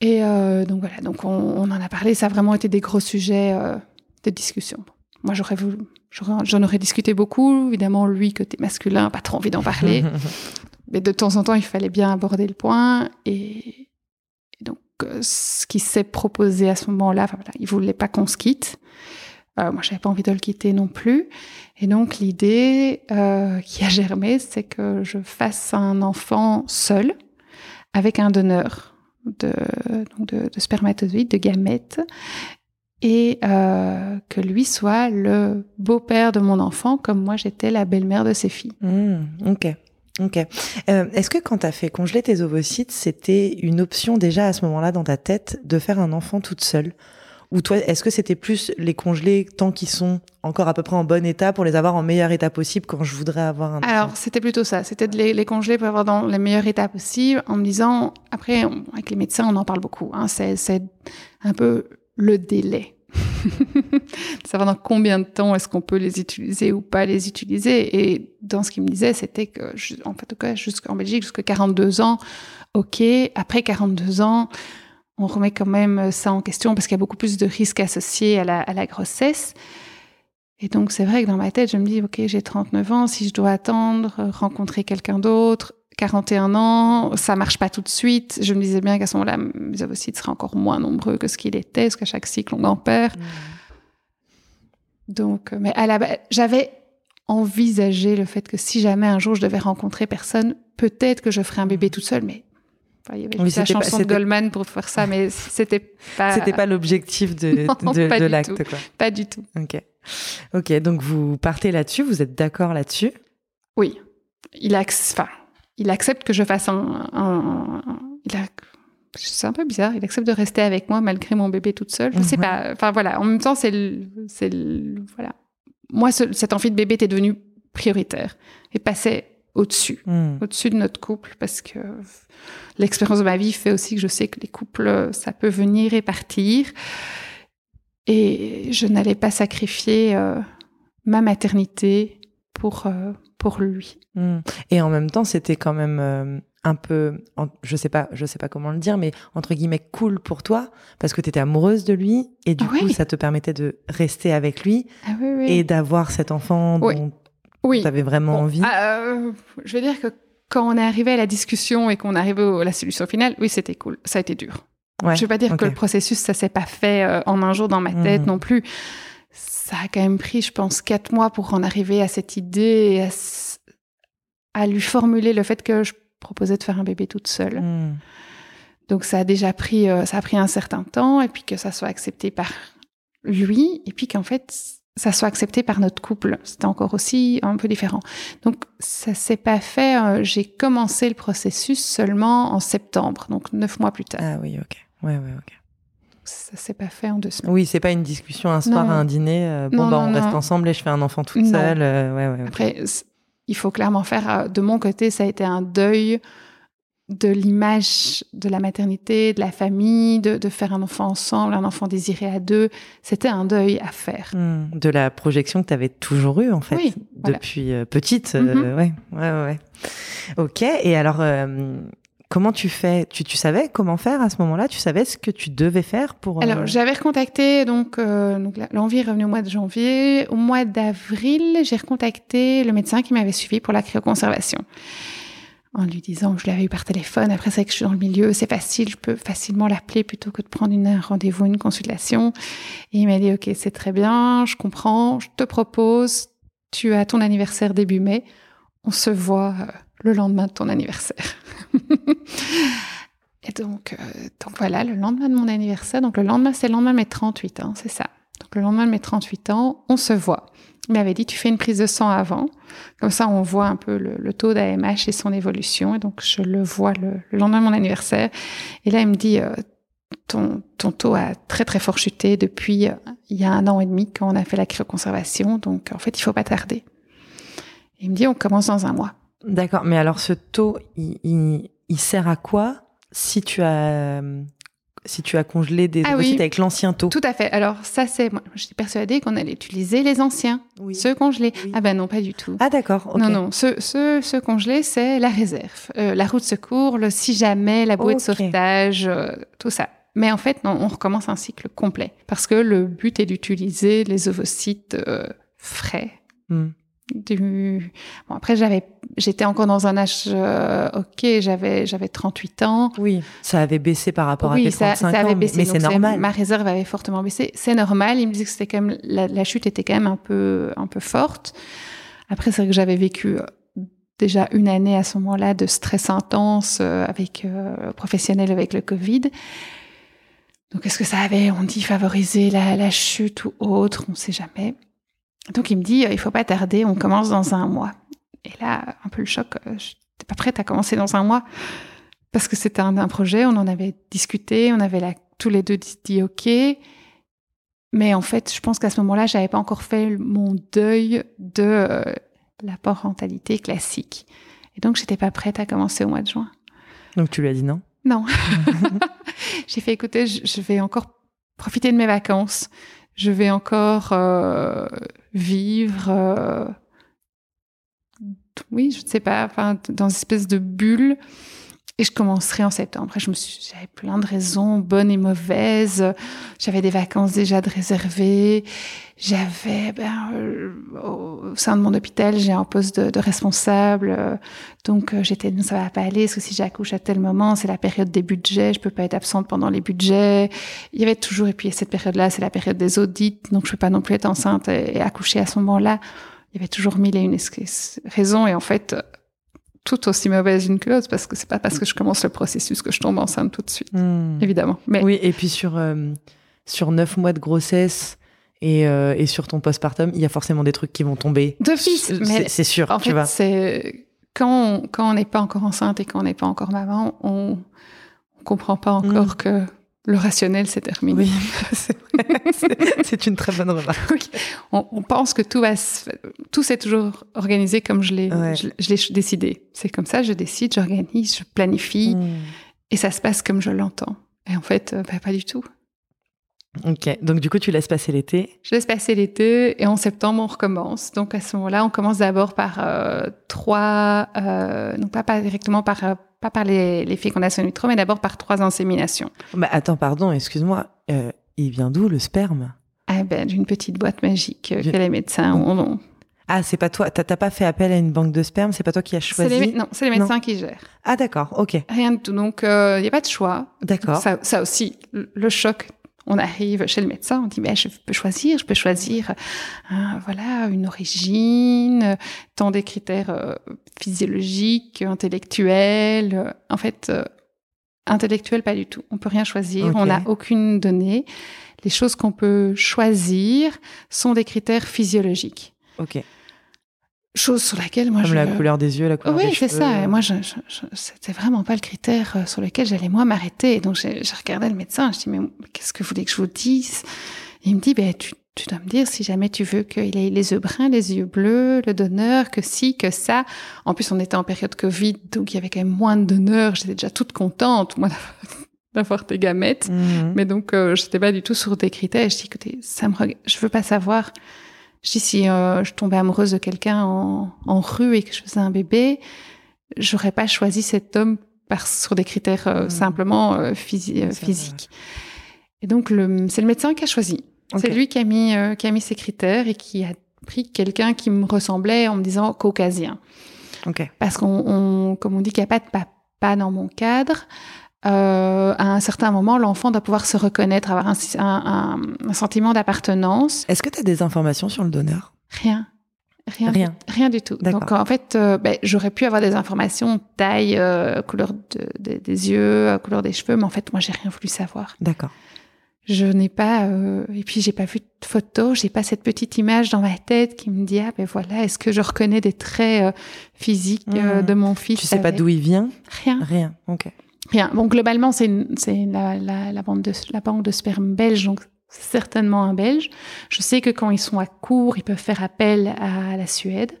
Et euh, donc voilà, donc on, en a parlé. Ça a vraiment été des gros sujets de discussion. Moi, j'aurais voulu, j'en aurais discuté beaucoup. Évidemment, lui, côté masculin, pas trop envie d'en parler. Mais de temps en temps, il fallait bien aborder le point. Et, donc, euh, ce qui s'est proposé à ce moment-là, enfin, voilà, il voulait pas qu'on se quitte. Euh, moi, j'avais pas envie de le quitter non plus. Et donc, l'idée euh, qui a germé, c'est que je fasse un enfant seul, avec un donneur de, donc de, de spermatozoïdes, de gamètes, et euh, que lui soit le beau-père de mon enfant comme moi j'étais la belle-mère de ses filles. Mmh, ok. Ok. Euh, Est-ce que quand tu as fait congeler tes ovocytes, c'était une option déjà à ce moment-là dans ta tête de faire un enfant toute seule? Ou toi, est-ce que c'était plus les congeler tant qu'ils sont encore à peu près en bon état pour les avoir en meilleur état possible quand je voudrais avoir un enfant? Alors, c'était plutôt ça. C'était de les, les, congeler pour avoir dans les meilleurs états possibles en me disant, après, avec les médecins, on en parle beaucoup. Hein, C'est un peu le délai. savoir dans combien de temps est-ce qu'on peut les utiliser ou pas les utiliser? Et dans ce qu'il me disait, c'était que, en fait, Belgique, jusqu'à 42 ans, ok. Après 42 ans, on remet quand même ça en question parce qu'il y a beaucoup plus de risques associés à la grossesse. Et donc, c'est vrai que dans ma tête, je me dis, OK, j'ai 39 ans, si je dois attendre, rencontrer quelqu'un d'autre, 41 ans, ça marche pas tout de suite. Je me disais bien qu'à ce moment-là, mes ovocytes seraient encore moins nombreux que ce qu'il était, parce qu'à chaque cycle, on en perd. Mm. Donc, euh, mais à la j'avais envisagé le fait que si jamais un jour je devais rencontrer personne, peut-être que je ferais un bébé toute seule, mais il y avait la chanson de Goldman pour faire ça, mais c'était pas. C'était pas l'objectif de, de, l'acte, quoi. Pas du tout. Ok. Ok, donc vous partez là-dessus, vous êtes d'accord là-dessus? Oui. Il a, enfin, il accepte que je fasse un, il a, c'est un peu bizarre. Il accepte de rester avec moi malgré mon bébé toute seule. Je sais mhm. pas. Enfin voilà. En même temps, c'est c'est voilà. Moi, cette envie de bébé était devenue prioritaire et passait au-dessus, hmm. au-dessus de notre couple, parce que l'expérience de ma vie fait aussi que je sais que les couples, ça peut venir et partir, et je n'allais pas sacrifier euh, ma maternité pour euh, pour lui. Hmm. Et en même temps, c'était quand même euh, un peu, je sais pas, je sais pas comment le dire, mais entre guillemets cool pour toi parce que tu étais amoureuse de lui et du coup ça te permettait de rester avec lui ah et d'avoir cet enfant dont tu avais vraiment envie. Ah, euh, je veux dire que quand on est arrivé à la discussion et qu'on arrivé à la solution finale, oui, c'était cool. Ça a été dur. Ouais, je veux pas dire que le processus ça s'est pas fait euh, en un jour dans ma tête hmm. non plus. Ça a quand même pris, je pense, quatre mois pour en arriver à cette idée, à, à lui formuler le fait que je proposait de faire un bébé toute seule. Hmm. Donc ça a déjà pris, euh, ça a pris un certain temps, et puis que ça soit accepté par lui, et puis qu'en fait ça soit accepté par notre couple. C'était encore aussi un peu différent. Donc ça s'est pas fait. Euh, j'ai commencé le processus seulement en septembre, donc neuf mois plus tard. Ah oui, ok. Ouais, ouais, ok. Ça s'est pas fait en deux semaines. Oui, c'est pas une discussion un soir à un dîner. Euh, bon, bah, on reste ensemble et je fais un enfant toute seule. ouais, ouais, Après, il faut clairement faire, euh, de mon côté, ça a été un deuil de l'image de la maternité, de la famille, de, faire un enfant ensemble, un enfant désiré à deux. C'était un deuil à faire. Hmm. de la projection que tu avais toujours eue, en fait, depuis euh, petite. Euh, mm-hmm. ouais, ouais, ouais. Ok. Et alors, Comment tu fais tu, savais comment faire à ce moment-là? Tu savais ce que tu devais faire pour... Alors, j'avais recontacté, donc, euh, l'envie est revenue au mois de janvier. Au mois d'avril, j'ai recontacté le médecin qui m'avait suivi pour la cryoconservation en lui disant je l'avais eu par téléphone. Après, c'est que je suis dans le milieu, c'est facile, je peux facilement l'appeler plutôt que de prendre une, un rendez-vous, une consultation. Et il m'a dit, OK, c'est très bien, je comprends, je te propose, tu as ton anniversaire début mai, on se voit euh, le lendemain de ton anniversaire. Et donc, euh, donc voilà, le lendemain de mon anniversaire, donc le lendemain, c'est le lendemain de mes 38 ans, c'est ça. Donc le lendemain de mes 38 ans, on se voit. Il m'avait dit, tu fais une prise de sang avant. Comme ça, on voit un peu le, taux d'AMH et son évolution. Et donc, je le vois le, lendemain de mon anniversaire. Et là, il me dit, euh, ton, ton taux a très, très fort chuté depuis euh, il y a un an et demi quand on a fait la cryoconservation. Donc, en fait, il faut pas tarder. il me dit, on commence dans un mois. D'accord. Mais alors, ce taux, il, il, il sert à quoi si tu as si tu as congelé des ah avec l'ancien taux? Tout à fait. Alors ça, c'est moi, je suis persuadée qu'on allait utiliser les anciens, ceux congelés. Ah ben non, pas du tout. Ah d'accord. Non non, ceux, ceux, congelés, c'est la réserve, euh, la roue de secours, le si jamais, la bouée de sauvetage, euh, tout ça. Mais en fait, non, on recommence un cycle complet parce que le but est d'utiliser les ovocytes euh, frais. Hmm du bon après j'avais j'étais encore dans un âge euh, ok j'avais j'avais 38 ans. Oui. Ça avait baissé par rapport à tes 35 ça, ça avait baissé, mais c'est normal. ma réserve avait fortement baissé. C'est normal. Il me disait que c'était quand même la, chute était quand même un peu un peu forte. Après c'est vrai que j'avais vécu euh, déjà une année à ce moment-là de stress intense euh, avec professionnel avec le Covid. Donc est-ce que ça avait on dit favorisé la, la chute ou autre? On sait jamais donc il me dit, euh, il faut pas tarder, on commence dans un mois. Et là, un peu le choc, euh, je n'étais pas prête à commencer dans un mois parce que c'était un, projet, on en avait discuté, on avait tous les deux dit, OK. Mais en fait, je pense qu'à ce moment-là, j'avais pas encore fait mon deuil de euh, la parentalité classique. Et donc, j'étais pas prête à commencer au mois de juin. Donc, tu lui as dit non? Non. J'ai fait écouter, je vais encore profiter de mes vacances je vais encore euh, vivre, euh, oui, je ne sais pas, enfin, dans une espèce de bulle et je commencerai en septembre. Après, je me suis, j'avais plein de raisons, bonnes et mauvaises. J'avais des vacances déjà de réservées. J'avais, ben, euh, au sein de mon hôpital, j'ai un poste de, de responsable. donc, euh, j'étais, non, ça va pas aller, parce que si j'accouche à tel moment, c'est la période des budgets, je peux pas être absente pendant les budgets. Il y avait toujours, et puis cette période-là, c'est la période des audits, donc je peux pas non plus être enceinte et, et accoucher à ce moment-là. Il y avait toujours mille et une raisons, et en fait, tout aussi mauvaise une que l'autre parce que c'est pas parce que je commence le processus que je tombe enceinte tout de suite, hmm. évidemment. Mais oui, et puis sur euh, sur neuf mois de grossesse et, euh, et sur ton postpartum, il y a forcément des trucs qui vont tomber. D'office, mais c'est sûr. En tu fait, c'est quand on, quand on n'est pas encore enceinte et quand on n'est pas encore maman, on, on comprend pas encore hmm. que le rationnel s'est terminé. Oui, c'est une très bonne remarque. On, pense que tout va, tout s'est toujours organisé comme je l'ai, je, l'ai décidé. C'est comme ça, je décide, j'organise, je planifie, hmm. et ça se passe comme je l'entends. Et en fait, euh, bah, pas du tout. Ok, donc du coup, tu laisses passer l'été Je laisse passer l'été et en septembre, on recommence. Donc à ce moment-là, on commence d'abord par euh, trois, euh, non pas, pas directement par euh, pas par les, les fécondations in vitro, mais d'abord par trois inséminations. Bah, attends, pardon, excuse-moi. Euh, il vient d'où le sperme? Ah ben, d'une petite boîte magique que les médecins ont. Ah, c'est pas toi. T'as pas fait appel à une banque de sperme? C'est pas toi qui as choisi? Non, c'est les médecins qui gèrent. Ah d'accord, ok. Rien du tout. Donc il n'y a pas de choix. D'accord. Ça, ça, aussi, le choc on arrive chez le médecin, on dit mais je peux choisir, je peux choisir euh, voilà une origine, tant des critères euh, physiologiques, intellectuels. En fait, euh, intellectuels pas du tout. On peut rien choisir, on n'a aucune donnée. Les choses qu'on peut choisir sont des critères physiologiques. Ok chose sur laquelle moi Comme la couleur des yeux, la couleur oui, des cheveux. Oui, c'est ça. moi, je, c'était vraiment pas le critère euh, sur lequel j'allais moi m'arrêter. Donc, j'ai regardé le médecin. Je dis mais qu'est-ce que vous voulez que je vous dise? Il me dit ben tu, tu dois me dire si jamais tu veux qu'il ait les yeux bruns, les yeux bleus, le donneur, que si, que ça. En plus, on était en période Covid, donc il y avait quand même moins de donneurs. J'étais déjà toute contente, moi, d'avoir tes gamètes. Mhm. Mais donc, euh, j'étais pas du tout sur des critères. je dis écoutez, ça me, je veux pas savoir je dis si euh, je tombais amoureuse de quelqu'un en, en, rue et que je faisais un bébé, j'aurais pas choisi cet homme par, sur des critères euh, Mhm. simplement euh, euh, physiques. Et donc, c'est le médecin qui a choisi. C'est lui qui a, mis, euh, qui a mis ses critères et qui a pris quelqu'un qui me ressemblait en me disant caucasien. Ok. Parce qu'on, on- comme on dit qu'il n'y a pas de papa dans mon cadre, euh, à un certain moment, l'enfant doit pouvoir se reconnaître, avoir un, un- un- un sentiment d'appartenance. Est-ce que tu as des informations sur le donneur? Rien. Rien, Rien. rien du tout. Donc en fait, euh, ben, j'aurais pu avoir des informations, taille, euh, couleur de- de- des yeux, couleur des cheveux, mais en fait, moi, j'ai rien voulu savoir. D'accord. Je n'ai pas, et puis j'ai pas vu de photo, j'ai pas cette petite image dans ma tête qui me dit ah ben voilà, est-ce que je reconnais des traits physiques Mhm. de mon fils Tu sais pas d'où il vient? Rien, Rien. Ok. Rien. Bon globalement c'est la, la, la bande de la banque de sperme belge, donc c'est certainement un Belge. Je sais que quand ils sont à court, ils peuvent faire appel à la Suède,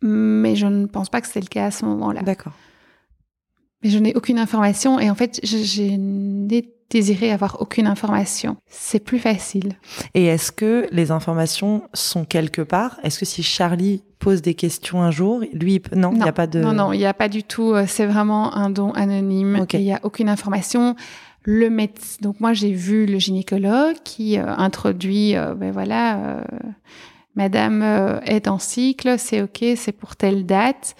mais je ne pense pas que c'est le cas à ce moment-là. D'accord. Mais je n'ai aucune information et en fait je, désiré avoir aucune information. C'est plus facile. Et est-ce que les informations sont quelque part? Est-ce que si Charlie pose des questions un jour, lui, non, il n'y a pas de. Non, non, il n'y a pas du tout. euh, C'est vraiment un don anonyme. Il n'y a aucune information. Le médecin. Donc moi, j'ai vu le gynécologue qui euh, introduit. euh, ben voilà, euh, Madame est en cycle, c'est ok, c'est pour telle date.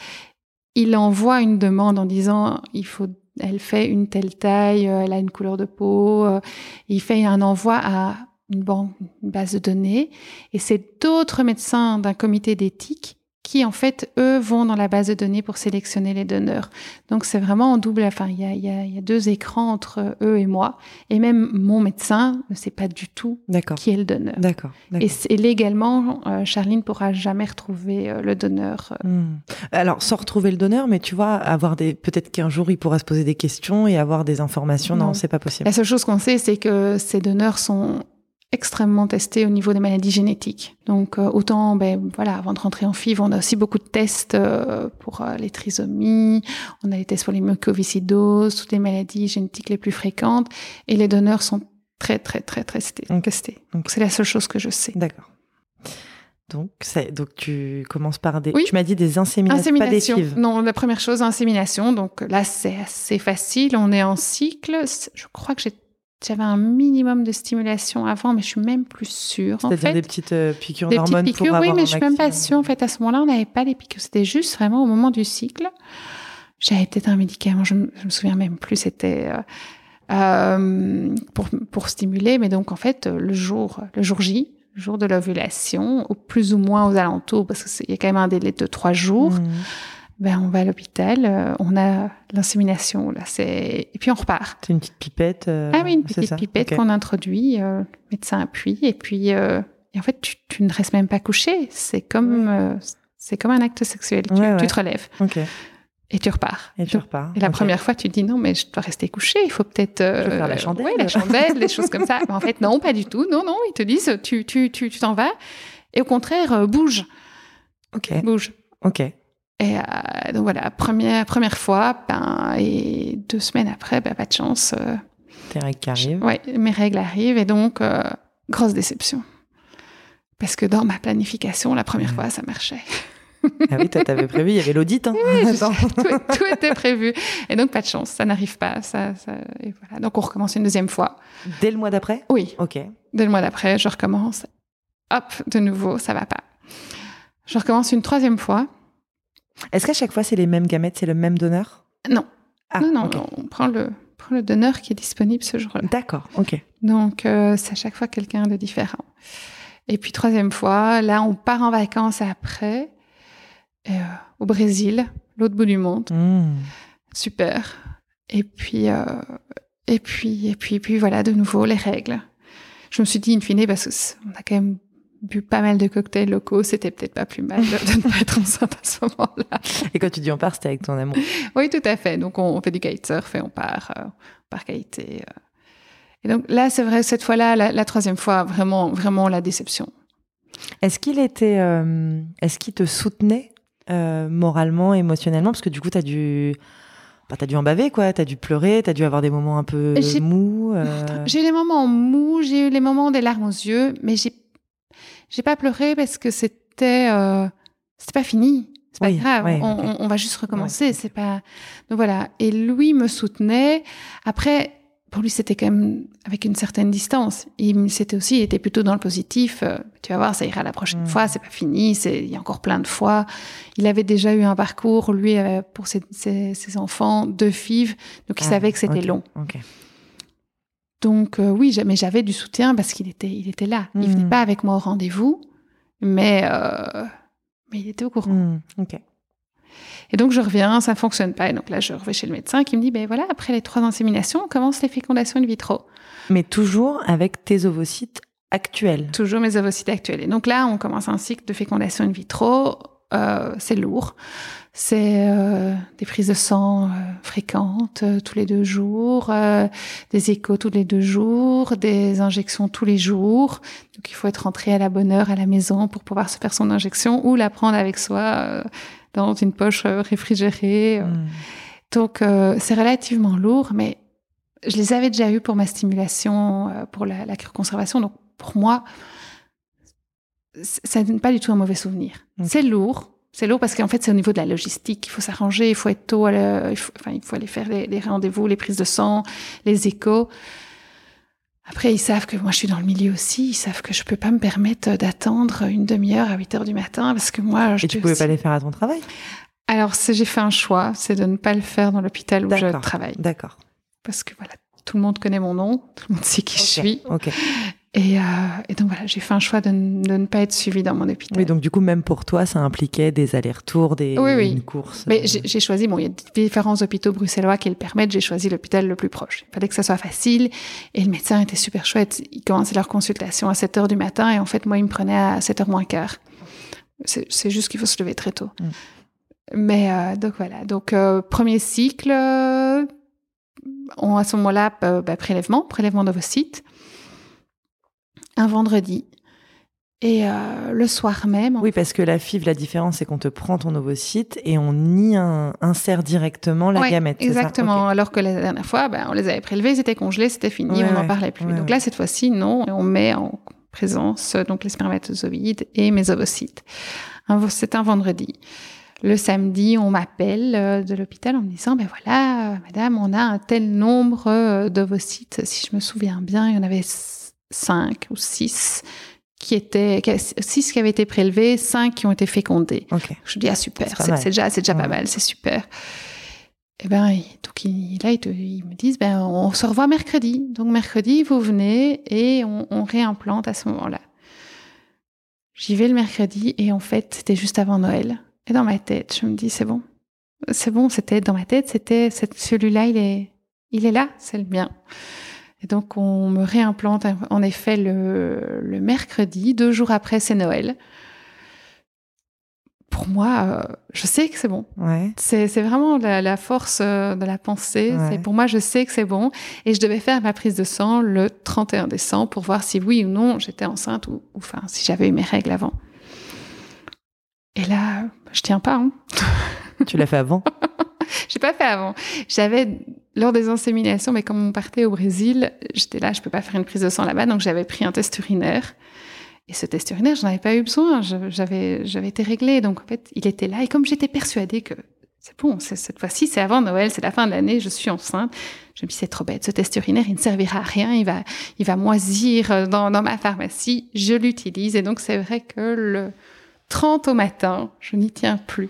Il envoie une demande en disant il faut. Elle fait une telle taille, euh, elle a une couleur de peau. euh, il fait un envoi à une banque, une base de données. Et c'est d'autres médecins d'un comité d'éthique qui, en fait, eux, vont dans la base de données pour sélectionner les donneurs. Donc, c'est vraiment en double. Enfin, il y a, il y, a, il y a deux écrans entre eux et moi. Et même mon médecin ne sait pas du tout qui est le donneur. D'accord. Et légalement, euh, Charline pourra jamais retrouver euh, le donneur. euh. Hmm. Alors, sans retrouver le donneur, mais tu vois, avoir des. Peut-être qu'un jour, il pourra se poser des questions et avoir des informations. Non, Non. c'est pas possible. La seule chose qu'on sait, c'est que ces donneurs sont extrêmement testés au niveau des maladies génétiques. Donc euh, autant, ben voilà, avant de rentrer en FIV, on a aussi beaucoup de tests euh, pour euh, les trisomies, on a des tests pour les mucoviscidoses, toutes les maladies génétiques les plus fréquentes, et les donneurs sont très très très très testés. Donc c'est la seule chose que je sais. D'accord. Donc, donc, tu commences par des. Oui. Tu m'as dit des inséminations, pas des Insémination. FIV. Non, la première chose, insémination. Donc là, c'est assez facile. On est en cycle. Je crois que j'ai- j'avais un minimum de stimulation avant, mais je suis même plus sûre. En C'est-à-dire fait. des petites euh, piqûres Des petites d'hormones piqûres, pour oui, avoir mais je suis même pas sûre. En fait, à ce moment-là, on n'avait pas les piqûres. C'était juste vraiment au moment du cycle. J'avais peut-être un médicament, je, je me souviens même plus. C'était euh, euh, pour, pour stimuler, mais donc en fait, le jour, le jour J, le jour de l'ovulation, ou plus ou moins aux alentours, parce qu'il y a quand même un délai de trois jours. Hmm. Ben, on va à l'hôpital, euh, on a l'insémination, là, c'est, et puis on repart. C'est une petite pipette. euh, Ah oui, une petite pipette qu'on introduit, euh, le médecin appuie, et puis euh, et en fait, tu, tu ne restes même pas couché. C'est comme, c'est comme un acte sexuel. Tu, Ouais, tu ouais. te relèves Ok. et tu repars. Et tu Donc, repars. et la première fois, tu te dis non, mais je dois rester couché. Il faut peut-être faire la chandelle. ouais, la chandelle, des choses comme ça. Mais en fait, non, pas du tout. Non, non, ils te disent tu, tu, tu, tu t'en vas. Et au contraire, bouge, Ok. bouge. Ok. Et euh, donc voilà, première première fois, ben et deux semaines après, ben pas de chance. euh, Tes règles qui arrivent. Ouais, mes règles arrivent et donc euh, grosse déception. Parce que dans ma planification, la première fois, ça marchait. Ah oui, toi, t'avais prévu, il y avait l'audit. Hein. Attends. tout, tout était prévu. Et donc, pas de chance, ça n'arrive pas. Ça, ça- et voilà. Donc, on recommence une deuxième fois. Dès le mois d'après? Oui, Ok. dès le mois d'après, je recommence. Hop, de nouveau, ça va pas. Je recommence une troisième fois. Est-ce qu'à chaque fois, c'est les mêmes gamètes, c'est le même donneur? Non, Ah, non, non, on prend le, prend le donneur qui est disponible ce jour-là. D'accord, ok. Donc, euh, c'est à chaque fois quelqu'un de différent. Et puis, troisième fois, là, on part en vacances après, euh, au Brésil, l'autre bout du monde. Hmm. Super. Et puis, euh, et puis, et puis, et puis, voilà, de nouveau, les règles. Je me suis dit, in fine, parce que c'est- on a quand même bu pas mal de cocktails locaux, c'était peut-être pas plus mal de, ne pas être enceinte à ce moment-là. Et quand tu dis on part, c'était avec ton amour. Oui, tout à fait. Donc, on, on fait du kitesurf et on part, euh, on part kiter. euh. Et donc, là, c'est vrai, cette fois-là, la, la troisième fois, vraiment, vraiment la déception. Est-ce qu'il était, euh, est-ce qu'il te soutenait euh, moralement, émotionnellement? Parce que du coup, t'as dû, bah, t'as dû en baver, quoi. T'as dû pleurer, t'as dû avoir des moments un peu J'ai- mous. euh. J'ai eu les moments mous, j'ai eu les moments des larmes aux yeux, mais j'ai j'ai pas pleuré parce que c'était euh, c'était pas fini. C'est pas grave, on, va juste recommencer. C'est pas. Donc voilà. Et Louis me soutenait. Après, pour lui, c'était quand même avec une certaine distance. Il c'était aussi, il était plutôt dans le positif. Euh, tu vas voir, ça ira la prochaine mm. fois. C'est pas fini. C'est il y a encore plein de fois. Il avait déjà eu un parcours lui euh, pour ses, ses, enfants, deux filles, donc il ah, savait que c'était long. Donc euh, oui, mais j'avais du soutien parce qu'il était, il était là. Il venait mm. pas avec moi au rendez-vous, mais mais il était au courant. Hmm, et donc, je reviens, ça ne fonctionne pas. Et donc là, je reviens chez le médecin qui me dit, ben voilà, après les trois inséminations, on commence les fécondations in vitro. Mais toujours avec tes ovocytes actuels. Toujours mes ovocytes actuels. Et donc là, on commence un cycle de fécondation in vitro. Euh, c'est lourd. C'est euh, des prises de sang euh, fréquentes tous les deux jours, des échos tous les deux jours, des injections tous les jours. Donc il faut être rentré à la bonne heure à la maison pour pouvoir se faire son injection ou la prendre avec soi dans une poche réfrigérée. Hmm. Donc c'est relativement lourd, mais je les avais déjà eus pour ma stimulation, pour la, la conservation. Donc pour moi, ça n'est pas du tout un mauvais souvenir. C'est lourd, c'est lourd parce qu'en fait, c'est au niveau de la logistique. Il faut s'arranger, il faut être tôt, il, faut, enfin, il faut aller faire les, rendez-vous, les prises de sang, les échos. Après, ils savent que moi, je suis dans le milieu aussi. Ils savent que je peux pas me permettre d'attendre une demi-heure à 8 heures du matin parce que moi, je. Et tu pouvais pas les faire à ton travail? Alors, j'ai fait un choix, c'est de ne pas le faire dans l'hôpital où je travaille. D'accord. Parce que voilà, tout le monde connaît mon nom, tout le monde sait qui je suis. Ok. Et, euh, et, donc voilà, j'ai fait un choix de, de, ne pas être suivie dans mon hôpital. Oui, donc du coup, même pour toi, ça impliquait des allers-retours, des oui, oui. une course. Mais euh. j'ai choisi, bon, il y a différents hôpitaux bruxellois qui le permettent, j'ai choisi l'hôpital le plus proche. Il fallait que ça soit facile. Et le médecin était super chouette. Ils commençaient leur consultation à 7 heures du matin et en fait, moi, il me prenait à 7 heures moins quart. C'est juste qu'il faut se lever très tôt. Mm. Mais euh, donc voilà, donc premier cycle, on, à ce moment-là, bah, prélèvement, prélèvement d'ovocytes un vendredi. Et euh, le soir même. Oui, parce que la FIV, la différence, c'est qu'on te prend ton ovocyte et on y insère directement la gamète. Exactement. Alors que la dernière fois, ben, on les avait prélevés, ils étaient congelés, c'était fini, on n'en parlait plus. donc là, cette fois-ci, non, on met en présence donc les spermatozoïdes et mes ovocytes. C'est un vendredi. Le samedi, on m'appelle euh, de l'hôpital en me disant, ben voilà, madame, on a un tel nombre euh, d'ovocytes. Si je me souviens bien, il y en avait cinq ou six qui étaient, six qui avaient été prélevés, cinq qui ont été fécondés. Je dis, ah super, c'est déjà, c'est déjà pas mal, c'est super. Et eh ben, donc il, là, ils, me disent, ben, on se revoit mercredi. Donc mercredi, vous venez et on, on réimplante à ce moment-là. J'y vais le mercredi et en fait, c'était juste avant Noël. Et dans ma tête, je me dis, c'est bon. C'est bon, c'était dans ma tête, c'était celui-là, il est, il est là, c'est le mien. Et donc, on me réimplante en effet le, le mercredi, deux jours après, c'est Noël. Pour moi, euh, je sais que c'est bon. Ouais. C'est, vraiment la, force euh, de la pensée. Pour moi, je sais que c'est bon. Et je devais faire ma prise de sang le 31 décembre pour voir si oui ou non j'étais enceinte ou, enfin si j'avais eu mes règles avant. Et là, je tiens pas. Hein. Tu l'as fait avant? J'ai pas fait avant. J'avais lors des inséminations, mais comme on partait au Brésil, j'étais là, je peux pas faire une prise de sang là-bas, donc j'avais pris un test urinaire. Et ce test urinaire, j'en avais pas eu besoin. J'avais, j'avais été réglée. Donc, en fait, il était là. Et comme j'étais persuadée que c'est bon, cette fois-ci, c'est avant Noël, c'est la fin de l'année, je suis enceinte. Je me dis, c'est trop bête. Ce test urinaire, il ne servira à rien. Il va, il va moisir dans, dans ma pharmacie. Je l'utilise. Et donc, c'est vrai que le 30 au matin, je n'y tiens plus.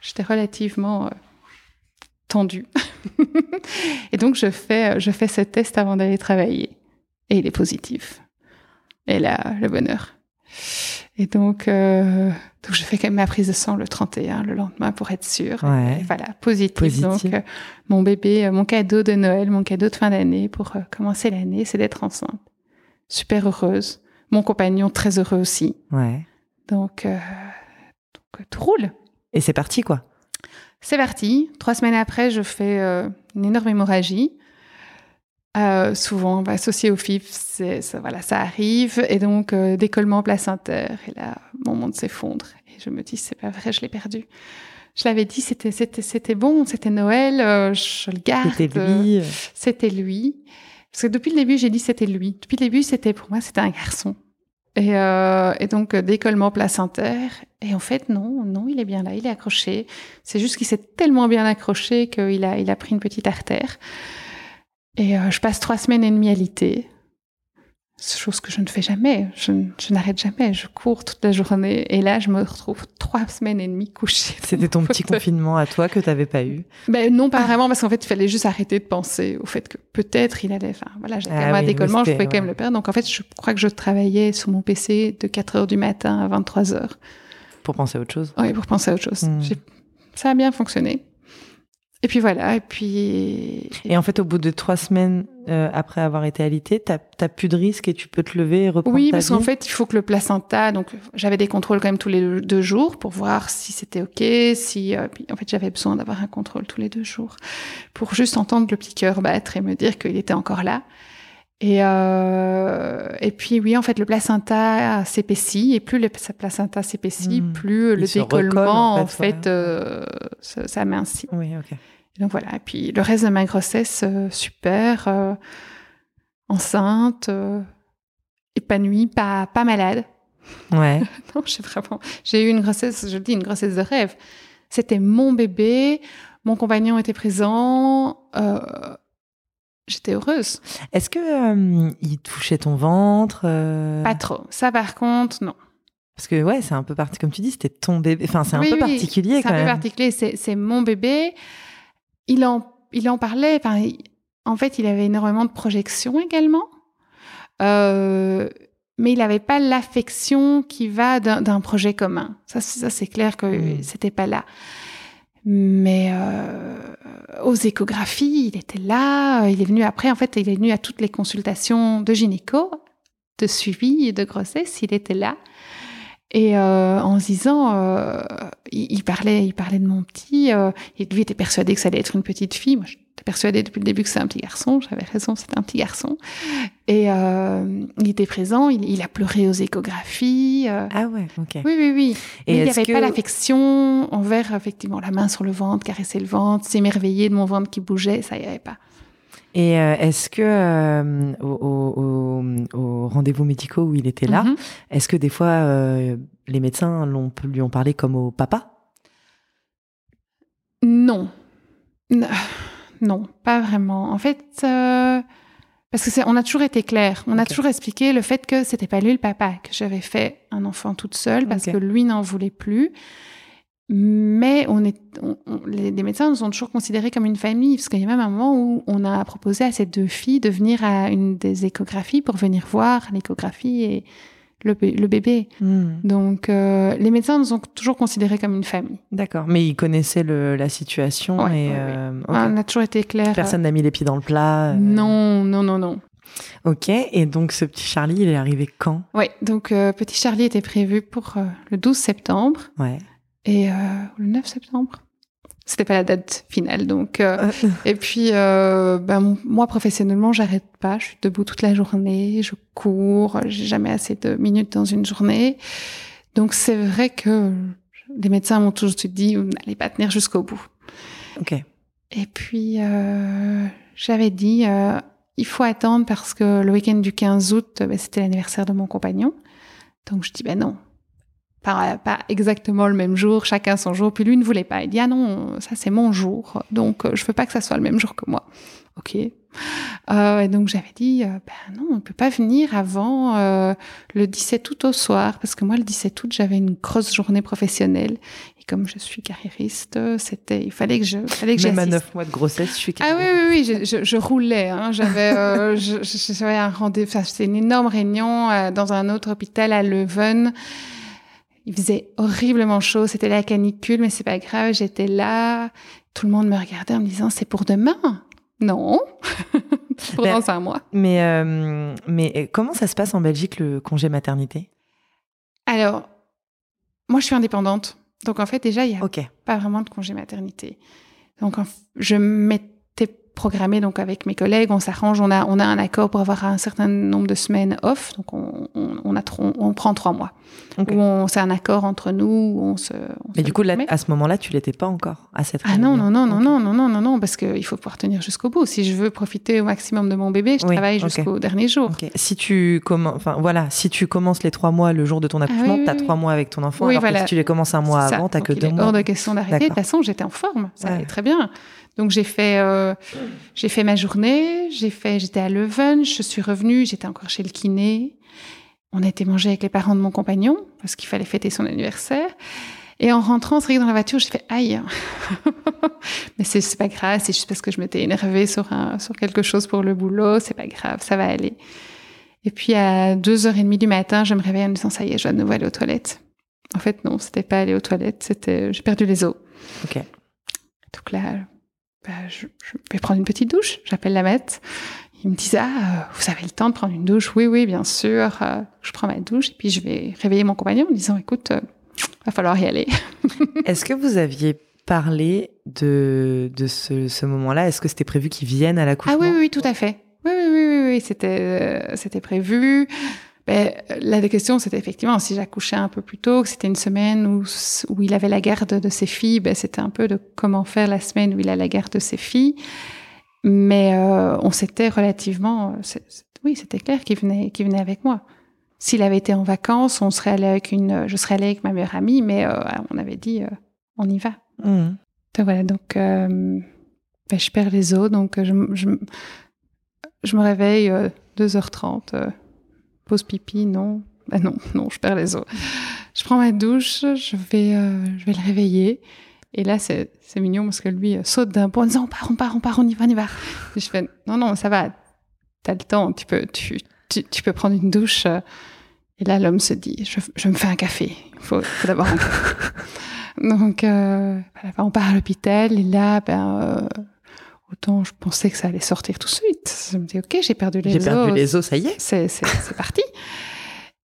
J'étais relativement euh, tendu. et donc, je fais, je fais ce test avant d'aller travailler. Et il est positif. Et là, le bonheur. Et donc, euh, donc, je fais quand même ma prise de sang le 31, le lendemain, pour être sûre. voilà, positif. Donc, euh, mon bébé, euh, mon cadeau de Noël, mon cadeau de fin d'année pour commencer l'année, c'est d'être enceinte. Super heureuse. Mon compagnon, très heureux aussi. Ouais. Donc, donc tout roule. Et c'est parti, quoi. C'est parti. Trois semaines après, je fais euh, une énorme hémorragie. Euh, souvent bah, associée au FIF, ça, voilà, ça arrive. Et donc, euh, décollement placentaire. Et là, mon monde s'effondre. Et je me dis, c'est pas vrai, je l'ai perdu. Je l'avais dit, c'était, c'était, c'était bon, c'était Noël, je le garde. C'était lui. C'était lui. Parce que depuis le début, j'ai dit c'était lui. Depuis le début, c'était pour moi, c'était un garçon. Et, euh, et donc, euh, décollement placentaire. Et en fait, non, non, il est bien là, il est accroché. C'est juste qu'il s'est tellement bien accroché qu'il a, il a pris une petite artère. Et euh, je passe trois semaines et demie à l'IT chose que je ne fais jamais. Je, je n'arrête jamais. Je cours toute la journée. Et là, je me retrouve trois semaines et demie couchée. C'était ton petit confinement à toi que tu n'avais pas eu ben, Non, pas ah. vraiment, parce qu'en fait, il fallait juste arrêter de penser au fait que peut-être il allait. Enfin, voilà, j'étais ah, oui, décollement, je pouvais quand même le perdre. Donc, en fait, je crois que je travaillais sur mon PC de 4 heures du matin à 23 heures. Pour penser à autre chose Oui, pour penser à autre chose. Hmm. Ça a bien fonctionné. Et puis voilà, et puis... Et en fait, au bout de trois semaines euh, après avoir été alité, t'as plus de risque et tu peux te lever et reprendre Oui, parce qu'en fait, il faut que le placenta... Donc, j'avais des contrôles quand même tous les deux jours pour voir si c'était OK, si... Euh, puis, en fait, j'avais besoin d'avoir un contrôle tous les deux jours pour juste entendre le petit cœur battre et me dire qu'il était encore là. Et, euh, et puis oui, en fait, le placenta s'épaissit et plus le placenta s'épaissit, hmm. plus le décollement en fait, euh, s'amincit. Oui, ok. Donc voilà. Et puis le reste de ma grossesse, euh, super, euh, enceinte, euh, épanouie, pas pas malade. Ouais. non, j'ai vraiment, j'ai eu une grossesse, je le dis, une grossesse de rêve. C'était mon bébé, mon compagnon était présent. Euh, j'étais heureuse. Est-ce que il touchait ton ventre? Pas trop. Ça, par contre, non. Parce que ouais, c'est un peu parti comme tu dis, c'était ton bébé. Enfin, c'est un peu particulier quand même. C'est un peu particulier. C'est mon bébé. Il en, il en parlait. Enfin, en fait, il avait énormément de projections également. Euh, mais il n'avait pas l'affection qui va d'un projet commun. Ça, ça c'est clair que hmm. c'était pas là. Mais euh, aux échographies, il était là. Il est venu après, en fait, il est venu à toutes les consultations de gynéco, de suivi et de grossesse. Il était là. Et euh, en se disant, euh, il, parlait, il parlait de mon petit. Euh, et lui était persuadé que ça allait être une petite fille. Moi, j'étais persuadée depuis le début que c'était un petit garçon. J'avais raison, c'était un petit garçon. Et euh, il était présent. Il, il, a pleuré aux échographies. Ah ouais, ok. Oui, oui, oui. Et il n'y avait pas l'affection envers effectivement la main sur le ventre, caresser le ventre, s'émerveiller de mon ventre qui bougeait. Ça y avait pas. Et euh, est-ce que euh, au, au, au rendez-vous médicaux où il était là, mm-hmm. est-ce que des fois euh, les médecins l'ont, lui ont parlé comme au papa? Non, non, pas vraiment. En fait, parce que on a toujours été clair, on a toujours expliqué le fait que c'était pas lui le papa, que j'avais fait un enfant toute seule parce que lui n'en voulait plus. Mais on est, les, médecins nous ont toujours considérés comme une famille, parce qu'il y a même un moment où on a proposé à ces deux filles de venir à une des échographies pour venir voir l'échographie et le, bébé. Hmm. Donc, euh, les médecins nous ont toujours considérés comme une famille. D'accord, mais ils connaissaient le, la situation et euh, on a toujours été clair. Personne n'a mis les pieds dans le plat. Euh. Non, non, non, non. Ok, et donc ce petit Charlie, il est arrivé quand? Oui, donc petit Charlie était prévu pour le 12 septembre. Ouais. Et euh, le 9 septembre. C'était pas la date finale donc euh, et puis euh, ben moi professionnellement j'arrête pas. Je suis debout toute la journée je cours j'ai jamais assez de minutes dans une journée. Donc c'est vrai que les médecins m'ont toujours dit vous n'allez pas tenir jusqu'au bout. Ok. Et puis euh, j'avais dit euh, il faut attendre parce que le week-end du 15 août ben, c'était l'anniversaire de mon compagnon. Donc je dis ben non pas, pas, exactement le même jour, chacun son jour. Puis lui ne voulait pas. Il dit ah non, ça c'est mon jour, donc euh, je veux pas que ça soit le même jour que moi. Ok. Euh, et donc j'avais dit euh, ben non, on peut pas venir avant euh, le 17 août au soir parce que moi le 17 août j'avais une grosse journée professionnelle et comme je suis carriériste, c'était il fallait que je fallait que Même à neuf mois de grossesse, je suis Ah oui oui oui, je, je, je roulais. Hein, j'avais euh, j'avais un rendez-vous, c'était une énorme réunion dans un autre hôpital à Leuven. Il faisait horriblement chaud, c'était la canicule, mais c'est pas grave, j'étais là. Tout le monde me regardait en me disant c'est pour demain? Non, pour ben, dans un mois. Mais, euh, mais euh, comment ça se passe en Belgique le congé maternité? Alors, moi je suis indépendante. Donc en fait déjà, il n'y a pas vraiment de congé maternité. Donc je m'étais programmé donc avec mes collègues, on s'arrange, on a, on a un accord pour avoir un certain nombre de semaines off, donc on, on, on a on, on, prend trois mois. Okay. C'est un accord entre nous, on se. Mais se du coup, là, à ce moment-là, tu l'étais pas encore à cette. Ah non non non okay. non non non non non parce qu'il faut pouvoir tenir jusqu'au bout. Si je veux profiter au maximum de mon bébé, je oui, travaille okay. jusqu'au dernier jour. Si tu commences, enfin voilà, si tu commences les trois mois le jour de ton accouchement, ah, oui, tu as oui, trois mois avec ton enfant. alors voilà. que si tu les commences un mois avant, t'as que deux mois. Hors de question d'arrêter. De toute façon, j'étais en forme, ça ouais. allait très bien. Donc j'ai fait, euh, j'ai fait ma journée, j'ai fait, j'étais à Leuven, je suis revenue, j'étais encore chez le kiné. On a été manger avec les parents de mon compagnon parce qu'il fallait fêter son anniversaire. Et en rentrant, c'est dans la voiture, j'ai fait aïe. Mais c'est pas grave, c'est juste parce que je m'étais énervée sur un, sur quelque chose pour le boulot, c'est pas grave, ça va aller. Et puis à 2h30 du matin, je me réveille en me disant ça y est, je dois de nouveau aller aux toilettes. En fait, non, c'était pas aller aux toilettes, c'était j'ai perdu les os. Ok. Donc là, bah, je, vais prendre une petite douche. J'appelle la maître. Il me disent ah vous avez le temps de prendre une douche Oui oui bien sûr. Euh, je prends ma douche et puis je vais réveiller mon compagnon en me disant écoute euh, va falloir y aller. Est-ce que vous aviez parlé de de ce, ce moment-là? Est-ce que c'était prévu qu'il vienne à l'accouchement? Ah oui, oui tout à fait. Oui oui oui oui, oui. c'était euh, c'était prévu. Ben, la question, c'était effectivement si j'accouchais un peu plus tôt, que c'était une semaine où, où il avait la garde de ses filles, ben, c'était un peu de comment faire la semaine où il a la garde de ses filles. Mais euh, on s'était relativement, oui, c'était clair qu'il venait, qu'il venait avec moi. S'il avait été en vacances, on serait allé avec une, je serais allée avec ma meilleure amie, mais euh, on avait dit, euh, on y va. Mmh. Donc voilà, donc ben, je perds les os, donc je, je, je me réveille 2h30 Pause pipi, non. Ben non, non, je perds les os. Je prends ma douche, je vais, euh, je vais le réveiller. Et là, c'est mignon parce que lui euh, saute d'un bond en disant on part, on part, on part, on y va, on y va. Je fais non, non, ça va, t'as le temps, tu peux, tu, tu, peux prendre une douche. Et là, l'homme se dit je, me fais un café. Il faut, faut d'abord un café. Donc, euh, on part à l'hôpital et là, ben, Autant je pensais que ça allait sortir tout de suite. Je me dis, ok, j'ai perdu les os. J'ai perdu les os, ça y est. C'est, parti.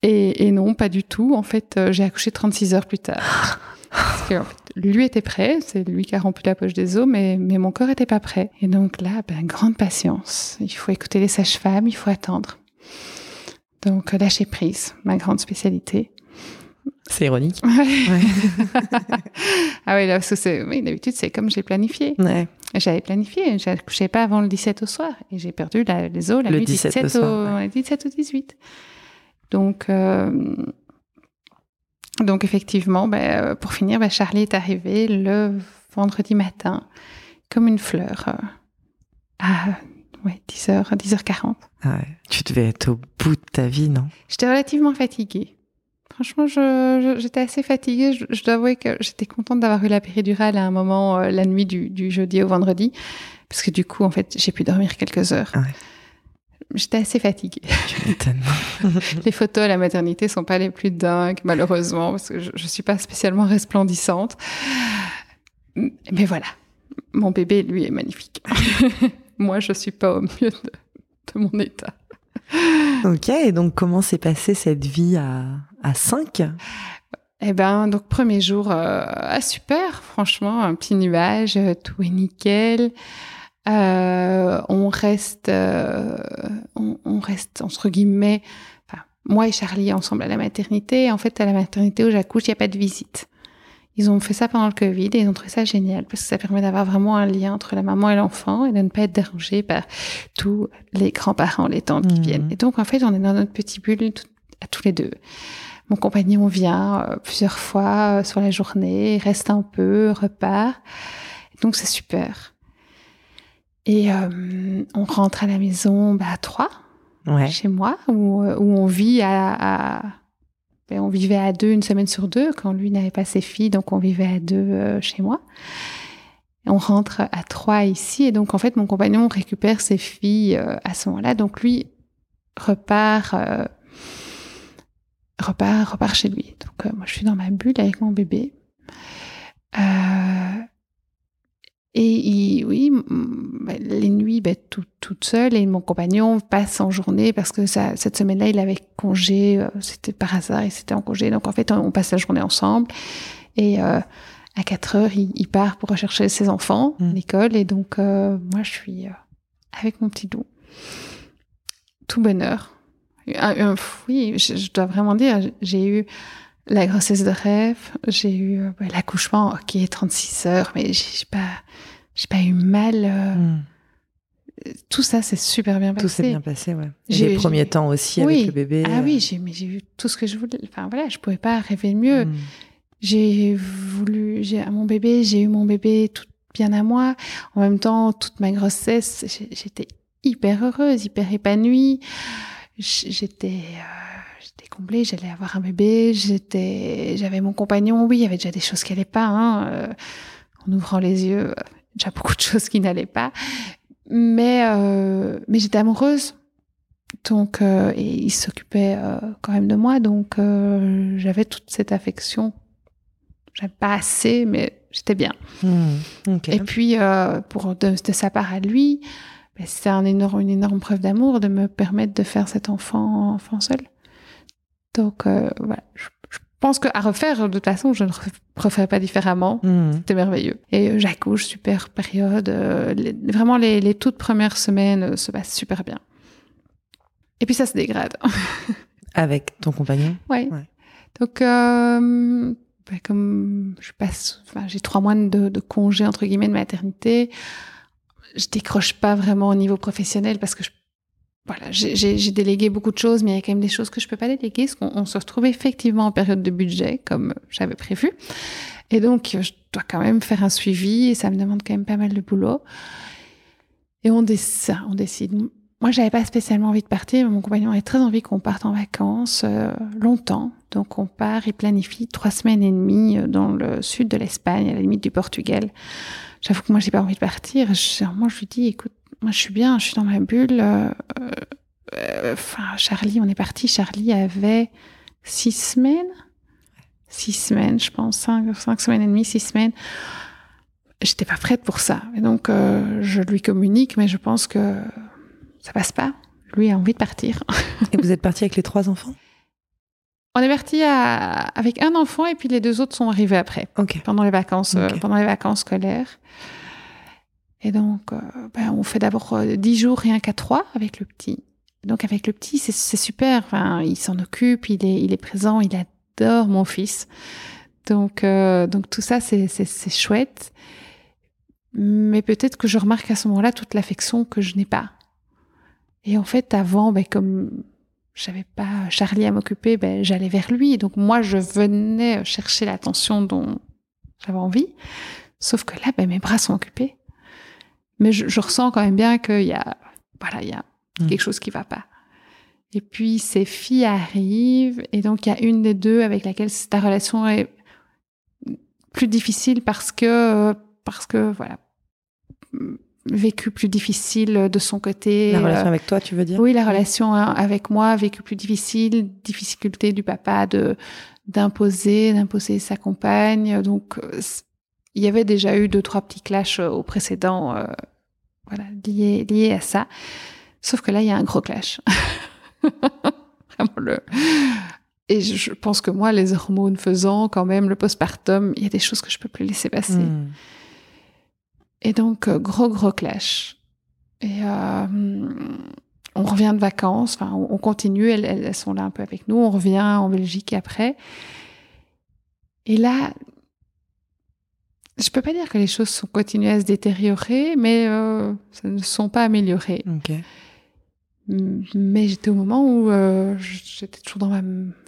Et, non, pas du tout. En fait, euh, j'ai accouché 36 heures plus tard. Parce que, lui était prêt, c'est lui qui a rempli la poche des os, mais, mais mon corps était pas prêt. Et donc là, ben, grande patience. Il faut écouter les sages-femmes, il faut attendre. Donc, lâcher prise, ma grande spécialité. C'est ironique. ah oui, là, parce que oui, d'habitude, c'est comme j'ai planifié. Ouais. J'avais planifié, je couchais pas avant le 17 au soir et j'ai perdu les os la le nuit 17 17 au, 17 au 18. Donc, euh, donc effectivement, ben, euh, pour finir, ben, Charlie est arrivé le vendredi matin comme une fleur euh, à ouais, 10h, 10h40. Ah ouais. Tu devais être au bout de ta vie, non? J'étais relativement fatiguée. Franchement, j'étais assez fatiguée. Je, dois avouer que j'étais contente d'avoir eu la péridurale à un moment, euh, la nuit du, du, jeudi au vendredi, parce que du coup, en fait, j'ai pu dormir quelques heures. Ah j'étais assez fatiguée. les photos à la maternité sont pas les plus dingues, malheureusement, parce que je, je suis pas spécialement resplendissante. Mais voilà, mon bébé, lui, est magnifique. Moi, je suis pas au mieux de, de mon état. Ok, et donc comment s'est passée cette vie à, à 5 eh ben, donc premier jour, euh, ah, super, franchement, un petit nuage, euh, tout est nickel. Euh, on reste, euh, on, on, reste entre guillemets, enfin, moi et Charlie ensemble à la maternité. En fait, à la maternité où j'accouche, il n'y a pas de visite. Ils ont fait ça pendant le Covid et ils ont trouvé ça génial parce que ça permet d'avoir vraiment un lien entre la maman et l'enfant et de ne pas être dérangé par tous les grands-parents, les tantes qui mmh. viennent. Et donc, en fait, on est dans notre petit bulle à tous les deux. Mon compagnon vient euh, plusieurs fois euh, sur la journée, reste un peu, repart. donc, c'est super. Et euh, on rentre à la maison bah, à trois, ouais. chez moi, où, où on vit à, à ben, on vivait à deux une semaine sur deux quand lui n'avait pas ses filles, donc on vivait à deux euh, chez moi. on rentre à trois ici et donc en fait mon compagnon récupère ses filles euh, à ce moment-là, donc lui repart, repart, repart chez lui. Donc moi je suis dans ma bulle avec mon bébé. Et oui, bah, les nuits, bah, tout, toute seule et mon compagnon passe en journée parce que ça, cette semaine-là, il avait congé, euh, c'était par hasard, il s'était en congé. Donc en fait, on, passe la journée ensemble. Et euh, à 4 heures, il, part pour rechercher ses enfants à Mm. l'école. Et donc, euh, moi, je suis euh, avec mon petit loup. Tout bonheur. Un- un- oui, je, je dois vraiment dire, j'ai eu la grossesse de rêve, j'ai eu euh, l'accouchement, qui est 36 heures, mais j'ai pas, j'ai pas eu mal. euh, Hmm. Tout ça, c'est super bien Tout s'est passé. bien passé, ouais. J'ai- les premiers temps aussi Oui. avec le bébé. Ah euh, oui, j'ai, mais j'ai eu tout ce que je voulais. Enfin voilà, je pouvais pas rêver de mieux. hmm. J'ai voulu, j'ai à mon bébé, j'ai eu mon bébé tout bien à moi. En même temps, toute ma grossesse, j'étais hyper heureuse, hyper épanouie. J'étais, euh, j'étais comblée. J'allais avoir un bébé. J'étais, j'avais mon compagnon. Oui, il y avait déjà des choses qui allaient pas. Hein, euh, en ouvrant les yeux, euh, déjà beaucoup de choses qui n'allaient pas. Mais, euh, mais j'étais amoureuse. Donc, euh, et il s'occupait quand même de moi. Donc, euh, j'avais toute cette affection. J'avais pas assez, mais j'étais bien. Ok. Et puis, euh, pour de, de sa part à lui, ben, c'était un énorme, une énorme preuve d'amour de me permettre de faire cet enfant, enfant seul. Donc, euh, voilà. Je, je pense qu'à refaire, de toute façon, je ne ref- referai pas différemment. Hmm. C'était merveilleux. Et euh, j'accouche, super période. euh, les- vraiment, les, les toutes premières semaines se passent super bien. Et puis ça se dégrade. Avec ton compagnon? Ouais. Ouais. Donc, euh, ben, comme je passe, j'ai trois mois de, de congé entre guillemets de maternité, je décroche pas vraiment au niveau professionnel parce que je, voilà, j'ai- délégué beaucoup de choses, mais il y a quand même des choses que je peux pas déléguer, parce qu'on on se retrouve effectivement en période de budget comme j'avais prévu, et donc je dois quand même faire un suivi et ça me demande quand même pas mal de boulot. Et on décide, on décide. Moi, j'avais pas spécialement envie de partir, mais mon compagnon avait très envie qu'on parte en vacances euh, longtemps. Donc, on part et planifie trois semaines et demie euh, dans le sud de l'Espagne, à la limite du Portugal. J'avoue que moi, j'ai pas envie de partir. Je, moi, je lui dis, écoute, moi, je suis bien, je suis dans ma bulle. euh, euh, Enfin, Charlie, on est parti. Charlie avait six semaines, six semaines, je pense, cinq, cinq semaines et demie, six semaines. J'étais pas prête pour ça. Et donc, euh, je lui communique, mais je pense que ça passe pas. Lui a envie de partir. Et vous êtes parti avec les trois enfants? On est parti avec un enfant et puis les deux autres sont arrivés après, pendant les vacances, euh, pendant les vacances scolaires. Et donc, euh, ben, on fait d'abord euh, dix jours rien qu'à trois avec le petit. Donc avec le petit, c'est- super. Enfin, il s'en occupe, il est, il est présent, il adore mon fils. Donc, euh, donc tout ça, c'est c'est- c'est chouette. Mais peut-être que je remarque à ce moment-là toute l'affection que je n'ai pas. Et en fait, avant, ben, comme j'avais pas Charlie à m'occuper, ben, j'allais vers lui. Donc moi, je venais chercher l'attention dont j'avais envie. Sauf que là, ben, mes bras sont occupés. Mais je, je ressens quand même bien qu'il y a, voilà, il y a Mm. quelque chose qui va pas. Et puis ces filles arrivent, et donc il y a une des deux avec laquelle ta relation est plus difficile parce que, parce que voilà, vécu plus difficile de son côté. La relation euh, avec toi, tu veux dire? oui, la relation hein, avec moi, vécu plus difficile, difficulté du papa de d'imposer, d'imposer sa compagne. Donc, euh, il y avait déjà eu deux trois petits clashs euh, au précédent, euh, voilà, liés liés à ça. Sauf que là, il y a un gros clash. Vraiment le. Et je, je pense que moi, les hormones faisant, quand même, le postpartum, il y a des choses que je peux plus laisser passer. Hmm. Et donc, euh, gros, gros clash. Et euh, on revient de vacances, enfin, on on continue, elles, sont là un peu avec nous, on revient en Belgique après. Et là, je peux pas dire que les choses sont continuées à se détériorer, mais euh, ça ne sont pas améliorées. Mais j'étais au moment où euh, j'étais toujours dans ma-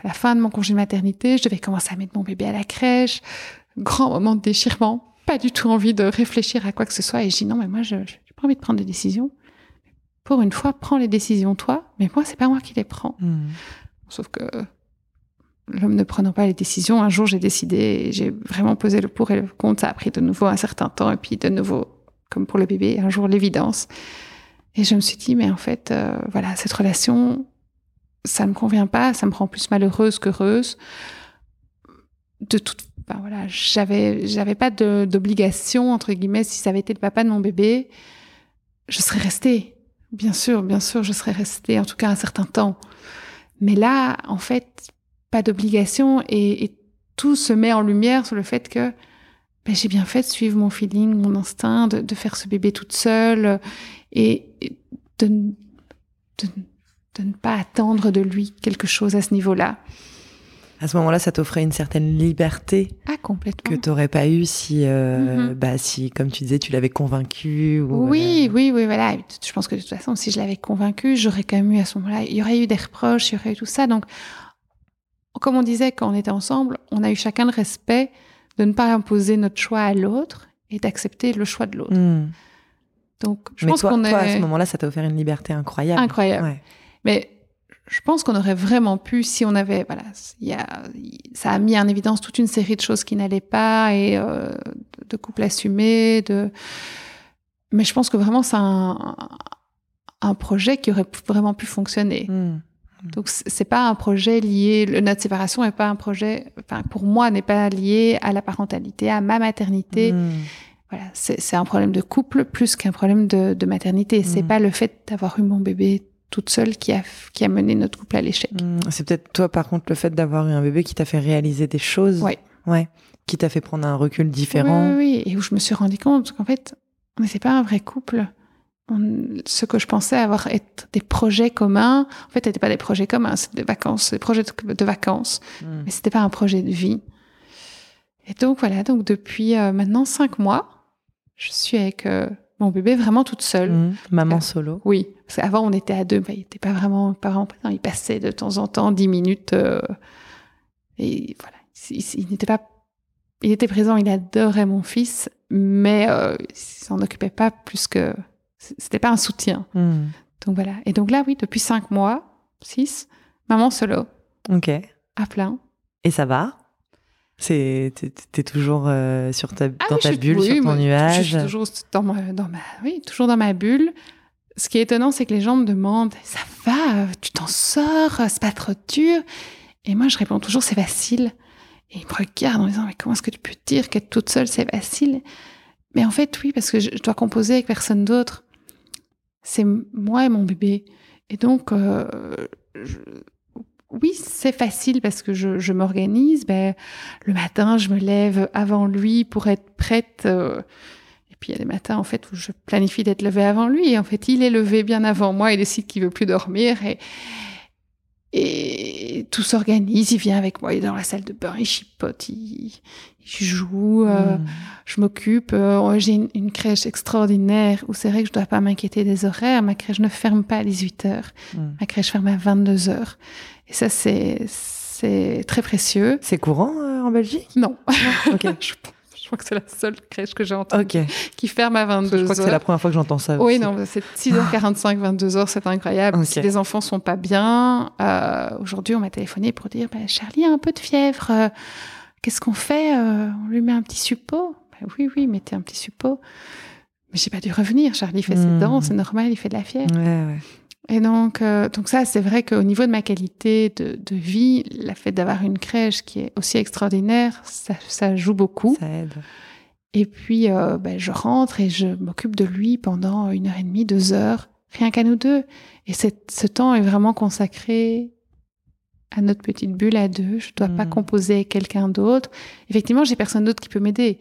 la fin de mon congé de maternité, je devais commencer à mettre mon bébé à la crèche, grand moment de déchirement, pas du tout envie de réfléchir à quoi que ce soit, et je dis non mais moi je j'ai pas envie de prendre des décisions. Pour une fois, prends les décisions toi, mais moi c'est pas moi qui les prends. Hmm. Sauf que l'homme ne prenant pas les décisions, un jour j'ai décidé j'ai vraiment pesé le pour et le contre. Ça a pris de nouveau un certain temps et puis de nouveau, comme pour le bébé, un jour l'évidence. Et je me suis dit, mais en fait, euh, voilà, cette relation, ça me convient pas, ça me rend plus malheureuse qu'heureuse. De toute, ben voilà, j'avais, j'avais pas d'obligation entre guillemets. Si ça avait été le papa de mon bébé, je serais restée. Bien sûr, bien sûr, je serais restée, en tout cas un certain temps. Mais là, en fait, pas d'obligation et, tout se met en lumière sur le fait que ben, j'ai bien fait de suivre mon feeling, mon instinct, de, faire ce bébé toute seule et, de ne pas attendre de lui quelque chose à ce niveau-là. À ce moment-là, ça t'offrait une certaine liberté Ah, complètement. que tu n'aurais pas eu si, euh, Mhm. bah, si, comme tu disais, tu l'avais convaincu. Ou, Oui, euh, oui, oui, voilà. Je pense que de toute façon, si je l'avais convaincu, j'aurais quand même eu à ce moment-là, il y aurait eu des reproches, il y aurait eu tout ça. Donc, comme on disait quand on était ensemble, on a eu chacun le respect de ne pas imposer notre choix à l'autre et d'accepter le choix de l'autre. hmm. Donc, je Mais pense qu'on toi, à ce est moment-là, ça t'a offert une liberté incroyable. incroyable. Ouais. Mais je pense qu'on aurait vraiment pu, si on avait, voilà, il y a, ça a mis en évidence toute une série de choses qui n'allaient pas et euh, de couples assumés, de. Mais je pense que vraiment c'est un, un projet qui aurait pu- vraiment pu fonctionner. Hmm. Donc c'est pas un projet lié, le- notre séparation n'est pas un projet, enfin pour moi n'est pas lié à la parentalité, à ma maternité. Hmm. Voilà, c'est un problème de couple plus qu'un problème de, de maternité. C'est Mm. pas le fait d'avoir eu mon bébé toute seule qui a, qui a mené notre couple à l'échec. Hmm. C'est peut-être toi, par contre, le fait d'avoir eu un bébé qui t'a fait réaliser des choses. Ouais. Ouais. Qui t'a fait prendre un recul différent. Oui, oui, oui, et où je me suis rendu compte qu'en fait, on n'était pas un vrai couple. On- ce que je pensais avoir être des projets communs, en fait, n'étaient pas des projets communs, c'était des vacances, des projets de, de vacances, Hmm. mais c'était pas un projet de vie. Et donc voilà, donc depuis euh, maintenant cinq mois, je suis avec euh, mon bébé vraiment toute seule. Hmm. Maman solo. Oui, parce qu'avant on était à deux, bah, il n'était pas vraiment, pas vraiment présent. Il passait de temps en temps dix minutes. euh, et voilà, il, il- il n'était pas, il était présent, il adorait mon fils, mais euh, il s'en occupait pas plus que, c'était pas un soutien. Hmm. Donc voilà. Et donc là, oui, depuis cinq mois, six, maman solo, Ok. à plein. Et ça va? C'est t'es- t'es toujours euh, sur ta, Ah dans oui, ta je- bulle, oui, sur ton nuage. Je suis toujours dans ma, dans ma, oui, toujours dans ma bulle. Ce qui est étonnant, c'est que les gens me demandent Ça va, euh, tu t'en sors, euh, c'est pas trop dur? Et moi, je réponds toujours C'est facile. Et ils me regardent en disant Mais comment est-ce que tu peux dire qu'être toute seule, c'est facile? Mais en fait, oui, parce que je, je dois composer avec personne d'autre. C'est moi et mon bébé. Et donc, euh, je- oui, c'est facile parce que je, je m'organise. Ben, le matin, je me lève avant lui pour être prête. euh, et puis il y a des matins en fait où je planifie d'être levée avant lui. Et en fait, il est levé bien avant moi. Il décide qu'il veut plus dormir et et tout s'organise. Il vient avec moi. Il est dans la salle de bain. Il chipote. Il, il joue. euh, Hmm. je m'occupe. euh, J'ai une, une crèche extraordinaire où c'est vrai que je dois pas m'inquiéter des horaires. Ma crèche ne ferme pas à 18 heures. Hmm. Ma crèche ferme à 22 heures. Et ça, c'est c'est très précieux. C'est courant euh, en Belgique? Non. Ok. je, je crois que c'est la seule crèche que j'ai entendue qui ferme à 22 Je crois que c'est heures. la première fois que j'entends ça. Oui, aussi. non, c'est 6h45, 22h, c'est incroyable. Si les enfants sont pas bien, euh, aujourd'hui, on m'a téléphoné pour dire, bah, Charlie a un peu de fièvre. euh, Qu'est-ce qu'on fait On lui met un petit suppôt Bah Oui, oui, mettez un petit suppôt. Mais j'ai pas dû revenir. Charlie fait ses Hmm. dents, c'est normal, il fait de la fièvre. Ouais, ouais. Et donc, euh, donc ça, c'est vrai qu'au niveau de ma qualité de, de vie, la fait d'avoir une crèche qui est aussi extraordinaire, ça, ça joue beaucoup. Ça aide. Et puis, euh, ben, je rentre et je m'occupe de lui pendant une heure et demie, deux heures, rien qu'à nous deux. Et ce temps est vraiment consacré à notre petite bulle à deux. Je ne dois pas Mhm. composer avec quelqu'un d'autre. Effectivement, j'ai personne d'autre qui peut m'aider.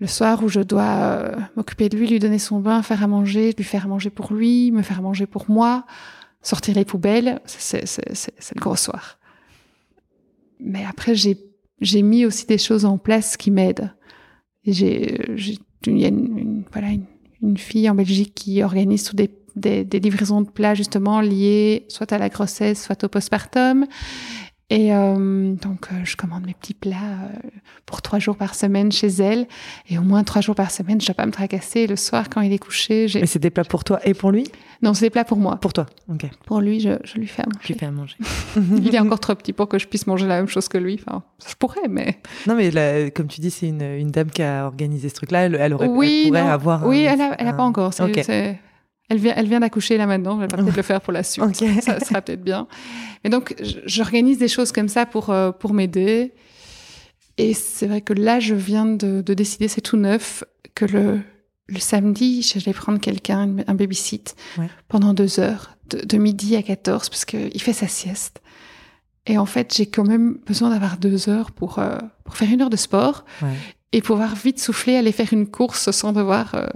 Le soir où je dois euh, m'occuper de lui, lui donner son bain, faire à manger, lui faire à manger pour lui, me faire à manger pour moi, sortir les poubelles, c'est le gros soir. Mais après, j'ai mis aussi des choses en place qui m'aident. Il y a une, une- voilà, une, fille en Belgique qui organise des, des, des livraisons de plats justement liées soit à la grossesse, soit au postpartum. Et euh, donc, euh, je commande mes petits plats euh, pour trois jours par semaine chez elle. Et au moins trois jours par semaine, je ne dois pas me tracasser. Le soir, quand il est couché, j'ai... Mais c'est des plats pour toi et pour lui? Non, c'est des plats pour moi. Pour toi. Ok. Pour lui, je, je lui fais à manger. fais à manger. Il est encore trop petit pour que je puisse manger la même chose que lui. Enfin, je pourrais, mais... Non, mais là, comme tu dis, c'est une, une dame qui a organisé ce truc-là. Elle, elle aurait, oui, elle pourrait non. avoir. Oui, un- elle a, elle a pas encore. C'est- Ok. c'est- Elle vient, elle vient d'accoucher là maintenant. Elle va peut-être le faire pour la suite. Ça sera peut-être bien. Mais donc, j'organise des choses comme ça pour, euh, pour m'aider. Et c'est vrai que là, je viens de, de décider, c'est tout neuf, que le, le samedi, je vais prendre quelqu'un, un babysit, Ouais. pendant deux heures, de, de midi à 14, parce qu'il fait sa sieste. Et en fait, j'ai quand même besoin d'avoir deux heures pour, euh, pour faire une heure de sport. Ouais. et pouvoir vite souffler, aller faire une course sans devoir euh,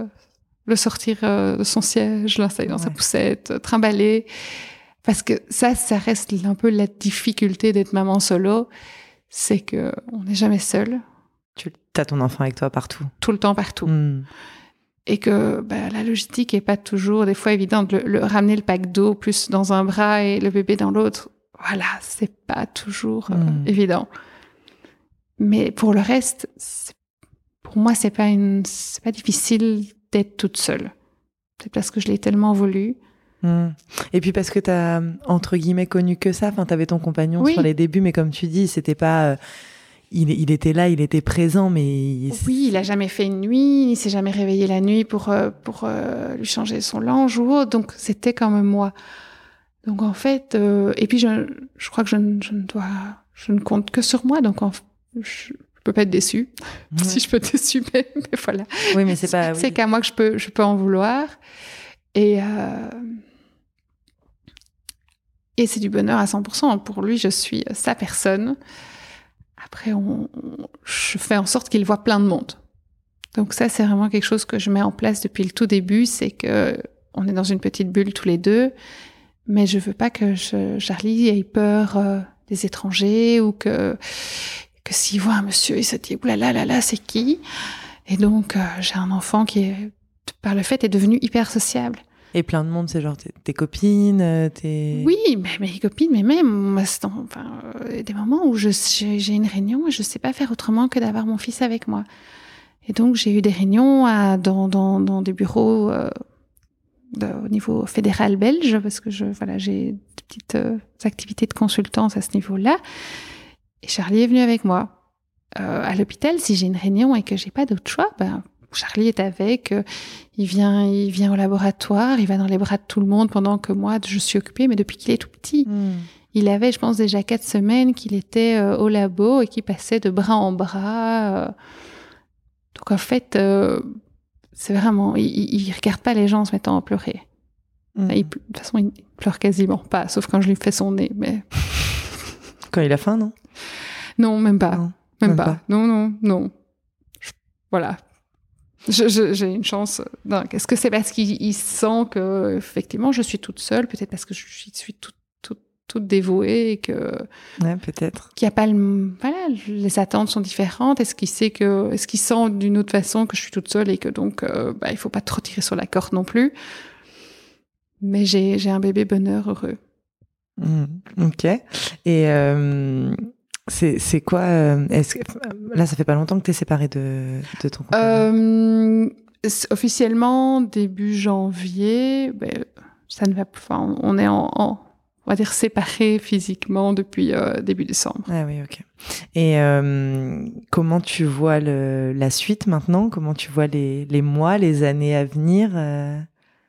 le sortir euh, de son siège, l'installer dans sa poussette, euh, trimballer. Parce que ça, ça reste un peu la difficulté d'être maman solo, c'est que on n'est jamais seul. Tu as ton enfant avec toi partout. Tout le temps, partout. Hmm. Et que bah, la logistique est pas toujours, des fois, évidente. Le, le ramener le pack d'eau plus dans un bras et le bébé dans l'autre, voilà, c'est pas toujours euh, Mm. évident. Mais pour le reste, pour moi, c'est pas une, c'est pas difficile d'être toute seule. C'est parce que je l'ai tellement voulu. Hmm. Et puis parce que t'as entre guillemets connu que ça, enfin t'avais ton compagnon Oui. sur les débuts, mais comme tu dis, c'était pas, euh, il, il était là, il était présent, mais il- Oui, il a jamais fait une nuit, il s'est jamais réveillé la nuit pour euh, pour euh, lui changer son linge ou autre. Donc c'était comme moi. Donc en fait, et puis je, je crois que je, ne- je ne dois, je ne compte que sur moi. Donc en, je peux pas être déçue. Ouais. Si je peux être déçue, mais, mais voilà. oui, mais c'est pas, oui. C'est qu'à moi que je peux, je peux en vouloir. Et, euh, et c'est du bonheur à 100%. Pour lui, je suis sa personne. Après, on, on- je fais en sorte qu'il voit plein de monde. Donc ça, c'est vraiment quelque chose que je mets en place depuis le tout début. C'est que on est dans une petite bulle tous les deux. Mais je veux pas que je, Charlie ait peur euh, des étrangers ou que, que s'il voit un monsieur, il se dit, oulala, là, là, là, c'est qui? Et donc, euh, j'ai un enfant qui, est, par le fait, est devenu hyper sociable. Et plein de monde, c'est genre tes, tes copines, euh, tes. Oui, mais mes copines, mais même, moi, enfin, euh, des moments où j'ai une réunion et je sais pas faire autrement que d'avoir mon fils avec moi. Et donc, j'ai eu des réunions à, dans, dans, dans des bureaux euh, de- au niveau fédéral belge, parce que je, voilà, j'ai des petites euh, activités de consultance à ce niveau-là. Et Charlie est venu avec moi. Euh, à l'hôpital, si j'ai une réunion et que j'ai pas d'autre choix, ben, Charlie est avec, euh, il vient, il vient au laboratoire, il va dans les bras de tout le monde pendant que moi, je suis occupée, mais depuis qu'il est tout petit. Hmm. Il avait, je pense, déjà quatre semaines qu'il était euh, au labo et qu'il passait de bras en bras. euh. Donc en fait, euh, c'est vraiment, il, il il regarde pas les gens en se mettant à pleurer. Hmm. Il, de toute façon, il pleure quasiment pas, sauf quand je lui fais son nez. Mais Quand il a faim, non? Non, même pas, Non, même, même pas. pas. Non, non, non. Je- voilà. J'ai une chance. Est-ce que c'est parce qu'il il sent que effectivement je suis toute seule, peut-être parce que je suis, suis toute, toute, toute dévouée et que Ouais, peut-être. qu'il a pas le voilà les attentes sont différentes est-ce qu'il sait que est-ce qu'il sent d'une autre façon que je suis toute seule et que donc euh, bah, il faut pas trop tirer sur la corde non plus? Mais j'ai un bébé bonheur heureux Hmm. Ok. Et euh, c'est c'est quoi euh, est-ce que, Là, ça fait pas longtemps que t'es séparée de, de ton compagnon. Euh, officiellement début janvier ben, ça ne va plus enfin, on est en, en- on va dire séparés physiquement depuis euh, début décembre Ah oui, ok. Et euh, comment tu vois le, la suite maintenant? Comment tu vois les, les mois, les années à venir euh?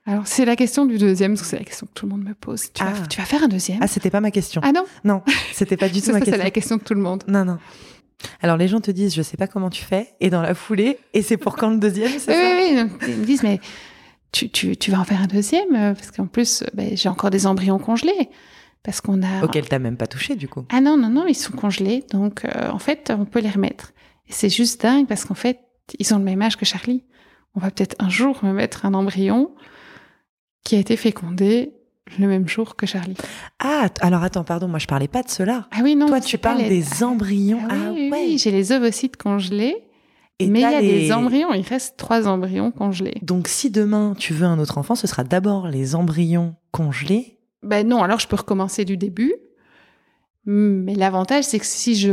Alors c'est la question du deuxième parce que c'est la question que tout le monde me pose tu, Ah. vas, tu vas faire un deuxième? Ah, c'était pas ma question. ah non? Non, c'était pas du tout ça, ma ça, c'est question. la question de tout le monde Non, non. Alors les gens te disent, je sais pas comment tu fais, et dans la foulée, et c'est pour quand le deuxième, Oui, ça? oui, oui. Ils me disent, mais tu, tu, tu vas en faire un deuxième euh, Parce qu'en plus, euh, ben, j'ai encore des embryons congelés. Parce qu'on a. Auquel t'as même pas touché du coup. Ah non, non, non, ils sont congelés. Donc, euh, en fait, on peut les remettre. Et c'est juste dingue parce qu'en fait, ils ont le même âge que Charlie. On va peut-être un jour me mettre un embryon qui a été fécondé le même jour que Charlie. Ah, alors attends, pardon, moi je parlais pas de cela. Ah oui, non. Toi, tu parles les- des embryons. Ah, Ah, oui, oui, ouais. oui, j'ai les ovocytes congelés. Et mais il y a les- des embryons. Il reste trois embryons congelés. Donc si demain tu veux un autre enfant, ce sera d'abord les embryons congelés. Ben non, alors je peux recommencer du début. Mais l'avantage, c'est que si je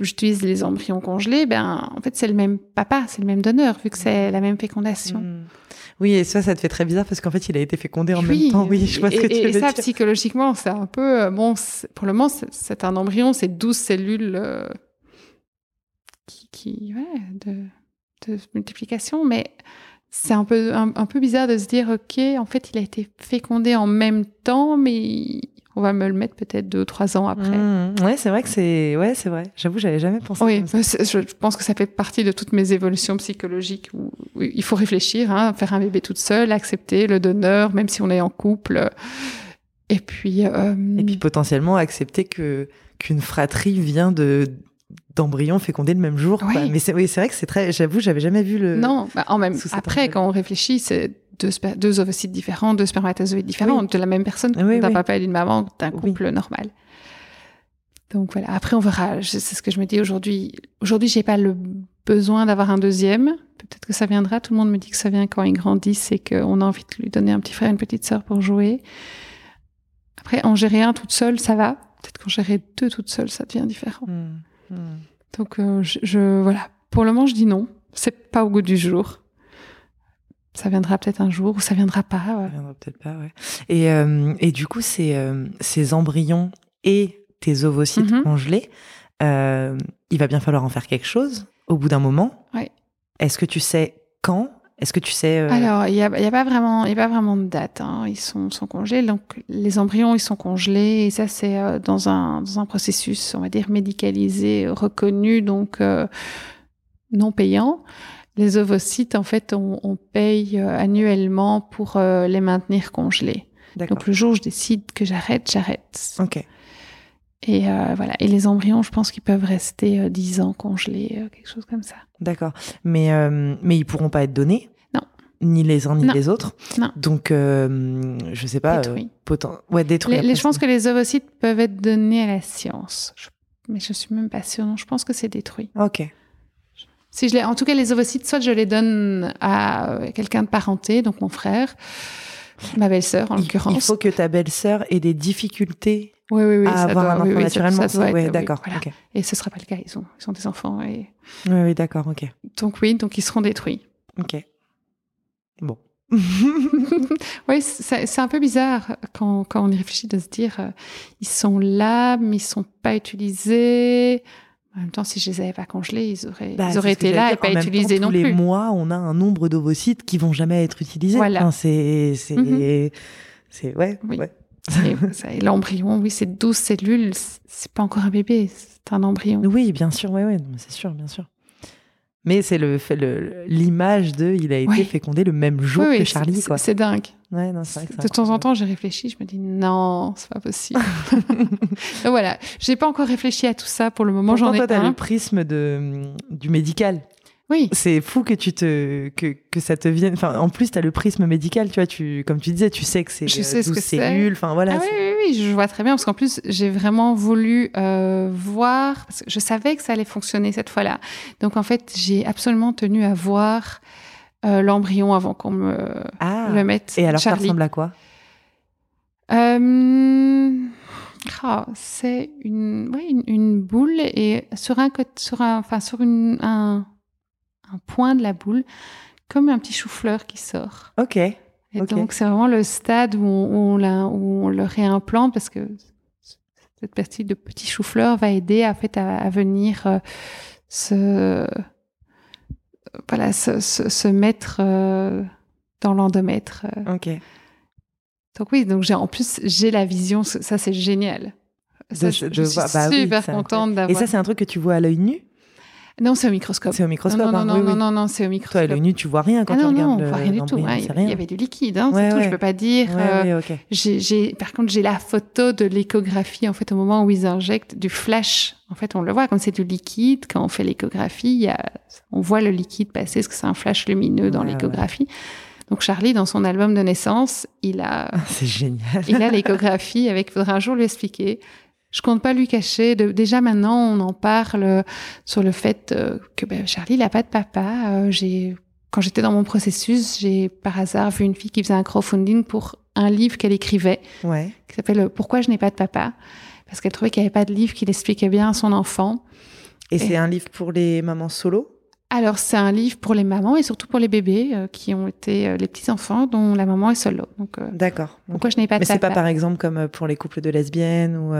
j'utilise les embryons congelés, ben en fait c'est le même papa, c'est le même donneur vu que c'est la même fécondation. Hmm. Oui, et ça, ça te fait très bizarre parce qu'en fait, il a été fécondé en Oui, même temps. Oui, je vois ce que tu et veux ça, dire. psychologiquement, c'est un peu euh, bon. Pour le moment, c'est- c'est un embryon, c'est 12 cellules euh, qui, qui ouais, de, de multiplication, mais c'est un peu un, un peu bizarre de se dire ok, en fait, il a été fécondé en même temps, mais il- on va me le mettre peut-être deux ou trois ans après. Hmm. Ouais, c'est vrai que c'est. Ouais, c'est vrai. J'avoue, j'avais jamais pensé. Oui, comme ça. c'est- je pense que ça fait partie de toutes mes évolutions psychologiques où, il faut réfléchir, hein, faire un bébé toute seule, accepter le donneur, même si on est en couple. Et puis, euh, Et puis potentiellement accepter que qu'une fratrie vient de d'embryons fécondés le même jour. quoi. Oui. Mais c'est oui, c'est vrai que c'est très. J'avoue, j'avais jamais vu le. Non, bah, en même cet après, quand on réfléchit, c'est deux, ovocytes différents, deux spermatozoïdes différents, Oui. de la même personne, Oui, d'un oui. papa et d'une maman, d'un couple normal. Donc voilà. Après, on verra. C'est ce que je me dis aujourd'hui. Aujourd'hui, j'ai pas le besoin d'avoir un deuxième. Peut-être que ça viendra. Tout le monde me dit que ça vient quand il grandit, c'est qu'on a envie de lui donner un petit frère, une petite sœur pour jouer. Après, en gérer un toute seule, ça va. Peut-être qu'en gérer deux toute seule, ça devient différent. Hmm, hmm. Donc, euh, je, je- voilà. Pour le moment, je dis non. C'est pas au goût du jour. Ça viendra peut-être un jour ou ça viendra pas. Ça ouais. viendra peut-être pas, ouais. Et, euh, et du coup, ces, euh, ces embryons et tes ovocytes Mhm. congelés, euh, il va bien falloir en faire quelque chose au bout d'un moment. Ouais. Est-ce que tu sais quand? Est-ce que tu sais Alors, il n'y a, y a pas vraiment, y a pas vraiment de date. hein. Ils sont, sont congelés. Donc, les embryons, ils sont congelés. Et ça, c'est dans un, dans un processus, on va dire, médicalisé, reconnu, donc non payant. Les ovocytes, en fait, on, on paye euh, annuellement pour euh, les maintenir congelés. Donc, le jour où je décide que j'arrête, j'arrête. Ok. Et euh, voilà. Et les embryons, je pense qu'ils peuvent rester euh, 10 ans congelés, euh, quelque chose comme ça. D'accord. Mais, mais ils pourront pas être donnés? Non. Ni les uns ni Non. les autres? Non. Donc, je sais pas. Détruits. Ouais, détruits. Les- les- après, je pense que les ovocytes peuvent être donnés à la science. Je- mais je suis même pas sûre. Non, je pense que c'est détruit. Ok. Si je les, en tout cas, les ovocytes, soit je les donne à quelqu'un de parenté, donc mon frère, ma belle-sœur en l'occurrence. Il faut que ta belle-sœur ait des difficultés Oui, oui, oui. à ça avoir doit- un enfant ça- naturellement. ça doit ouais, d'accord. voilà. ok. Et ce sera pas le cas. Ils ont, ils ont des enfants. Et... Oui, oui, d'accord. Ok. Donc oui, donc ils seront détruits. Ok. Bon. Oui, c'est c'est un peu bizarre quand, quand on y réfléchit de se dire euh, ils sont là, mais ils sont pas utilisés. En même temps, si je les avais pas congelés, ils auraient, Bah, ils auraient été là et pas utilisés non tous les mois, on a un nombre d'ovocytes qui vont jamais être utilisés. Voilà. Enfin, c'est, c'est, Mhm. c'est, ouais, Oui. ouais. Et, ça, et l'embryon, oui, c'est 12 cellules, c'est pas encore un bébé, c'est un embryon. Oui, bien sûr, ouais, ouais, c'est sûr, bien sûr. Mais c'est le l'image de, il a été Oui. fécondé le même jour Oui, que Charlie. C'est dingue. Ouais, non, c'est vrai que c'est De temps en temps, j'ai réfléchi, je me dis non, c'est pas possible. Donc voilà, j'ai pas encore réfléchi à tout ça pour le moment, j'en ai toi, t'as un. le prisme de, du médical. Oui, C'est fou que tu te, que, que ça te vienne. Enfin, en plus, t'as le prisme médical, tu vois, tu, comme tu disais, tu sais que c'est Je euh, sais ce 12 que c'est. cellules. Enfin, voilà. Ah oui, oui, oui, je vois très bien parce qu'en plus, j'ai vraiment voulu euh, voir, parce que je savais que ça allait fonctionner cette fois-là. Donc en fait, j'ai absolument tenu à voir euh, l'embryon avant qu'on me Ah. le mette. Et alors, ça ressemble à quoi? Euh, ah, c'est une, ouais, une, une boule et sur un sur un, enfin sur une, un, un point de la boule, comme un petit chou-fleur qui sort. Ok. Et donc c'est vraiment le stade où on, où on, la- où on le réimplante parce que cette partie de petit chou-fleur va aider en fait à, à venir euh, se, voilà, se, se, se mettre euh, dans l'endomètre. euh. Ok. Donc oui, donc j'ai en plus j'ai la vision, ça c'est génial. Ça, De- je de je suis bah super contente Et d'avoir. ça, c'est un truc que tu vois à l'œil nu? Non, c'est au microscope. C'est au Non, microscope. non, non, hein, non, oui, non, oui. non, non, c'est au Toi, à microscope. l'œil nu, tu vois rien quand ah tu non, non, regardes on le- voit rien du tout. hein, Il y avait du liquide, hein, Ouais, c'est tout. Je peux pas dire. Ouais, euh. J'ai, j'ai- par contre, j'ai la photo de l'échographie, en fait, au moment où ils injectent du flash. En fait, on le voit, comme c'est du liquide, quand on fait l'échographie, il y a, on voit le liquide passer, parce que c'est un flash lumineux dans l'échographie. Donc, Charlie, dans son album de naissance, il a, C'est génial. il a l'échographie avec, faudra un jour lui expliquer. Je compte pas lui cacher. De, déjà maintenant, on en parle sur le fait euh, que ben, Charlie, il a pas de papa. Euh, j'ai, quand j'étais dans mon processus, j'ai par hasard vu une fille qui faisait un crowdfunding pour un livre qu'elle écrivait Ouais. qui s'appelle euh, Pourquoi je n'ai pas de papa? Parce qu'elle trouvait qu'il n'y avait pas de livre qui l'expliquait bien à son enfant. Et Et- c'est un livre pour les mamans solo? Alors c'est un livre pour les mamans et surtout pour les bébés euh, qui ont été euh, les petits enfants dont la maman est solo. Donc euh, D'accord. pourquoi je n'ai pas de Mais c'est pas par exemple comme pour les couples de lesbiennes ou.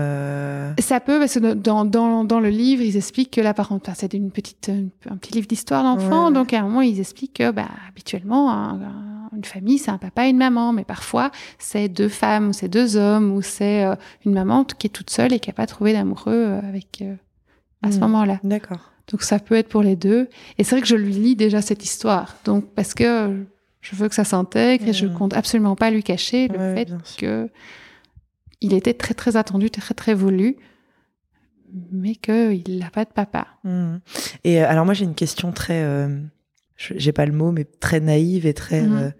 Ça peut, parce que dans, dans, dans le livre, ils expliquent que la c'est une petite, une- un petit livre d'histoire d'enfant, Ouais, donc à un moment, ils expliquent que, bah, habituellement, un- un- une famille, c'est un papa et une maman, mais parfois, c'est deux femmes, ou c'est deux hommes, ou c'est une maman qui est toute seule et qui n'a pas trouvé d'amoureux avec, à ce Hmm. moment-là. D'accord. Donc ça peut être pour les deux. Et c'est vrai que je lui lis déjà cette histoire, donc parce que je veux que ça s'intègre et je Mhm. compte absolument pas lui cacher le Ouais, fait que il était très très attendu, très très voulu, mais qu'il n'a pas de papa. Mmh. Et euh, alors moi j'ai une question très, euh, j'ai pas le mot, mais très naïve et très, Mhm. euh,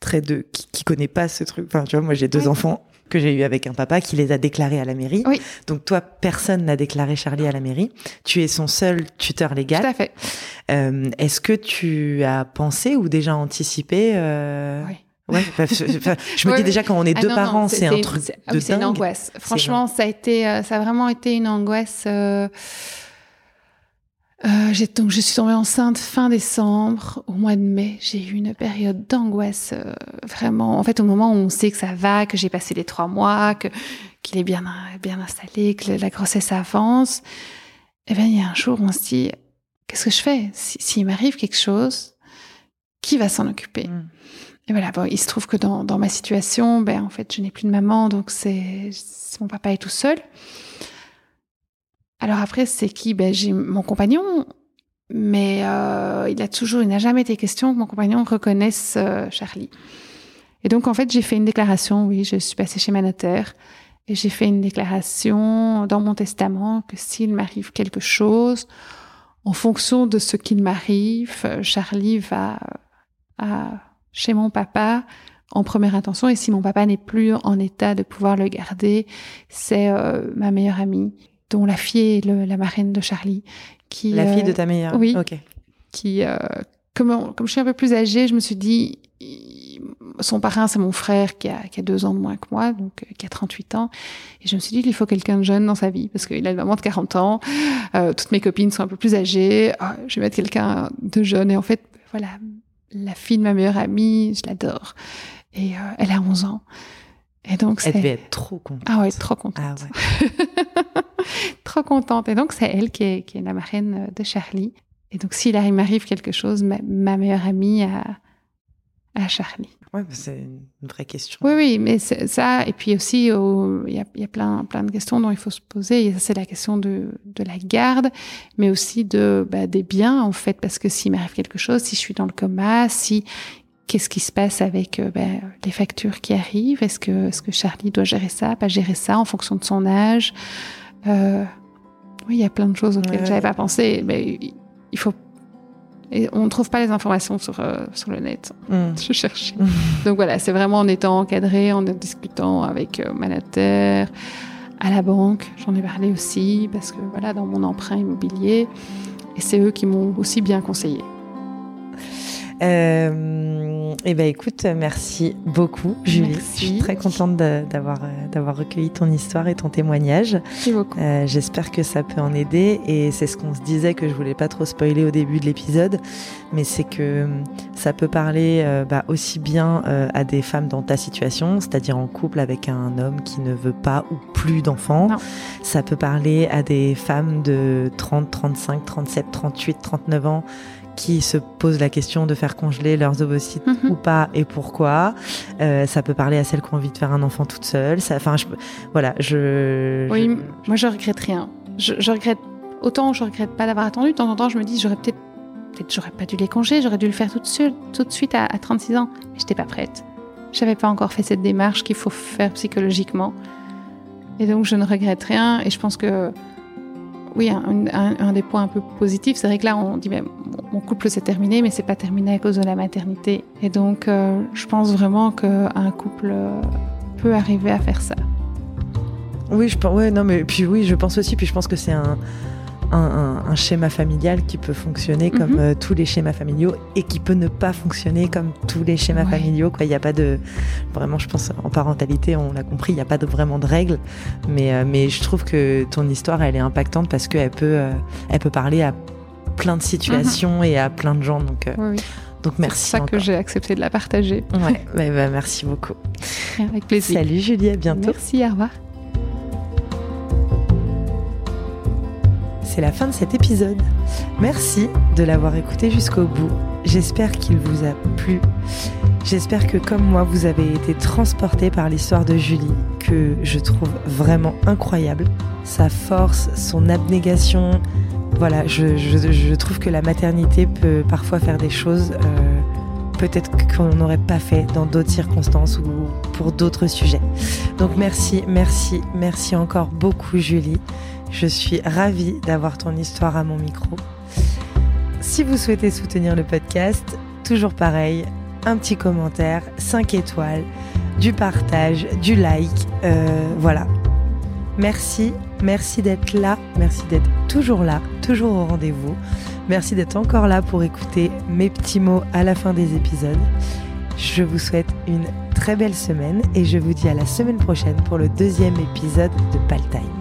très de qui, qui connaît pas ce truc. Enfin tu vois, moi j'ai deux enfants que j'ai eu avec un papa qui les a déclarés à la mairie. Oui. Donc toi personne n'a déclaré Charlie à la mairie. Tu es son seul tuteur légal. Tout à fait. Euh, Est-ce que tu as pensé ou déjà anticipé euh... Oui. Ouais, je me dis déjà quand on est Ah deux non, parents, c'est un truc c'est- ah de oui, c'est une angoisse. Franchement, ça a été, euh, ça a vraiment été une angoisse. euh, euh, donc je suis tombée enceinte fin décembre. Au mois de mai, j'ai eu une période d'angoisse euh, vraiment. En fait, au moment où on sait que ça va, que j'ai passé les trois mois, que qu'il est bien bien installé, que la grossesse avance, et bien il y a un jour où on se dit qu'est-ce que je fais? Si- S'il m'arrive quelque chose, qui va s'en occuper? Mm. et voilà, bon, il se trouve que dans, dans ma situation, ben, en fait, je n'ai plus de maman, donc c'est- mon papa est tout seul. Alors après, c'est qui? Ben, J'ai mon compagnon, mais euh, il a toujours, il n'a jamais été question que mon compagnon reconnaisse euh, Charlie. Et donc, en fait, j'ai fait une déclaration, oui, je suis passée chez ma notaire, et j'ai fait une déclaration dans mon testament que s'il m'arrive quelque chose, en fonction de ce qu'il m'arrive, euh, Charlie va à, chez mon papa en première intention. Et si mon papa n'est plus en état de pouvoir le garder, c'est euh, ma meilleure amie, dont la fille est le- la marraine de Charlie. Qui, La fille euh, de ta meilleure. oui. Ok. qui, euh, comme, comme je suis un peu plus âgée, je me suis dit, il- son parrain, c'est mon frère qui a, qui a deux ans de moins que moi, donc euh, qui a 38 ans. Et je me suis dit qu'il faut quelqu'un de jeune dans sa vie, parce qu'il a une maman de 40 ans, euh, toutes mes copines sont un peu plus âgées, je vais mettre quelqu'un de jeune. Et en fait, voilà, la fille de ma meilleure amie, je l'adore. Et euh, elle a 11 ans. Et donc, Elle devait être trop contente. Ah ouais, trop contente. Ah ouais. trop contente. Et donc, c'est elle qui est, qui est la marraine de Charlie. Et donc, s'il arri- m'arrive quelque chose, ma, ma meilleure amie a, a Charlie. Bah, c'est une vraie question. Oui, oui, mais ça. Et puis aussi, au- il y a, il y a plein, plein de questions dont il faut se poser. Et ça, c'est la question de, de la garde, mais aussi de, bah, des biens, en fait. Parce que s'il m'arrive quelque chose, si je suis dans le coma, si, qu'est-ce qui se passe avec euh, ben, les factures qui arrivent? Est-ce que, est-ce que Charlie doit gérer ça, pas gérer ça en fonction de son âge? Euh, Oui, il y a plein de choses auxquelles Ouais, j'avais pas pensé. Mais il faut. Et on ne trouve pas les informations sur, euh, sur le net. Mm. Je cherchais. Donc voilà, c'est vraiment en étant encadré, en discutant avec euh, ma notaire, à la banque. J'en ai parlé aussi parce que voilà, dans mon emprunt immobilier. Et c'est eux qui m'ont aussi bien conseillé. Euh, eh ben écoute, merci beaucoup, Julie. Merci. Je suis très contente d'avoir euh, d'avoir recueilli ton histoire et ton témoignage. Merci beaucoup. Euh, J'espère que ça peut en aider et c'est ce qu'on se disait que je voulais pas trop spoiler au début de l'épisode, mais c'est que hum, ça peut parler euh, bah, aussi bien euh, à des femmes dans ta situation, c'est-à-dire en couple avec un homme qui ne veut pas ou plus d'enfants. Ça peut parler à des femmes de 30, 35, 37, 38, 39 ans qui se posent la question de faire congeler leurs ovocytes Mhm. ou pas et pourquoi. Euh, ça peut parler à celles qui ont envie de faire un enfant toute seule. Enfin, je, voilà, je. Oui, je- moi je regrette rien. Je, je regrette autant je regrette pas d'avoir attendu. De temps en temps, je me dis j'aurais peut-être peut-être j'aurais pas dû les congés, j'aurais dû le faire tout de suite, tout de suite à, à 36 ans. Mais j'étais pas prête. J'avais pas encore fait cette démarche qu'il faut faire psychologiquement. Et donc je ne regrette rien. Et je pense que oui, un, des points un peu positifs, c'est vrai que là on dit mon- couple s'est terminé, mais c'est pas terminé à cause de la maternité. Et donc euh, je pense vraiment qu'un couple euh, peut arriver à faire ça. Oui, je pense. Non, mais puis oui, je pense aussi. Puis je pense que c'est un, un, un- un schéma familial qui peut fonctionner comme Mhm. euh, tous les schémas familiaux et qui peut ne pas fonctionner comme tous les schémas Ouais. familiaux. Il n'y a pas de vraiment. Je pense en parentalité, on l'a compris, il n'y a pas de vraiment de règles. Mais euh, mais je trouve que ton histoire, elle est impactante parce qu'elle peut euh, elle peut parler à plein de situations et à plein de gens. Donc Oui, oui. donc C'est merci. pour ça que j'ai accepté de la partager. Ouais, ouais, bah, merci beaucoup. Avec plaisir. Salut Julie, à bientôt. Merci, au revoir. C'est la fin de cet épisode. Merci de l'avoir écouté jusqu'au bout. J'espère qu'il vous a plu. J'espère que comme moi, vous avez été transporté par l'histoire de Julie, que je trouve vraiment incroyable. Sa force, son abnégation. Voilà, je, trouve que la maternité peut parfois faire des choses euh, peut-être qu'on n'aurait pas fait dans d'autres circonstances ou pour d'autres sujets. Donc merci, merci, merci encore beaucoup Julie. Je suis ravie d'avoir ton histoire à mon micro. Si vous souhaitez soutenir le podcast, toujours pareil, un petit commentaire, 5 étoiles, du partage, du like, euh, voilà. Merci, merci d'être là, merci d'être toujours là, toujours au rendez-vous. Merci d'être encore là pour écouter mes petits mots à la fin des épisodes. Je vous souhaite une très belle semaine et je vous dis à la semaine prochaine pour le deuxième épisode de Paltime.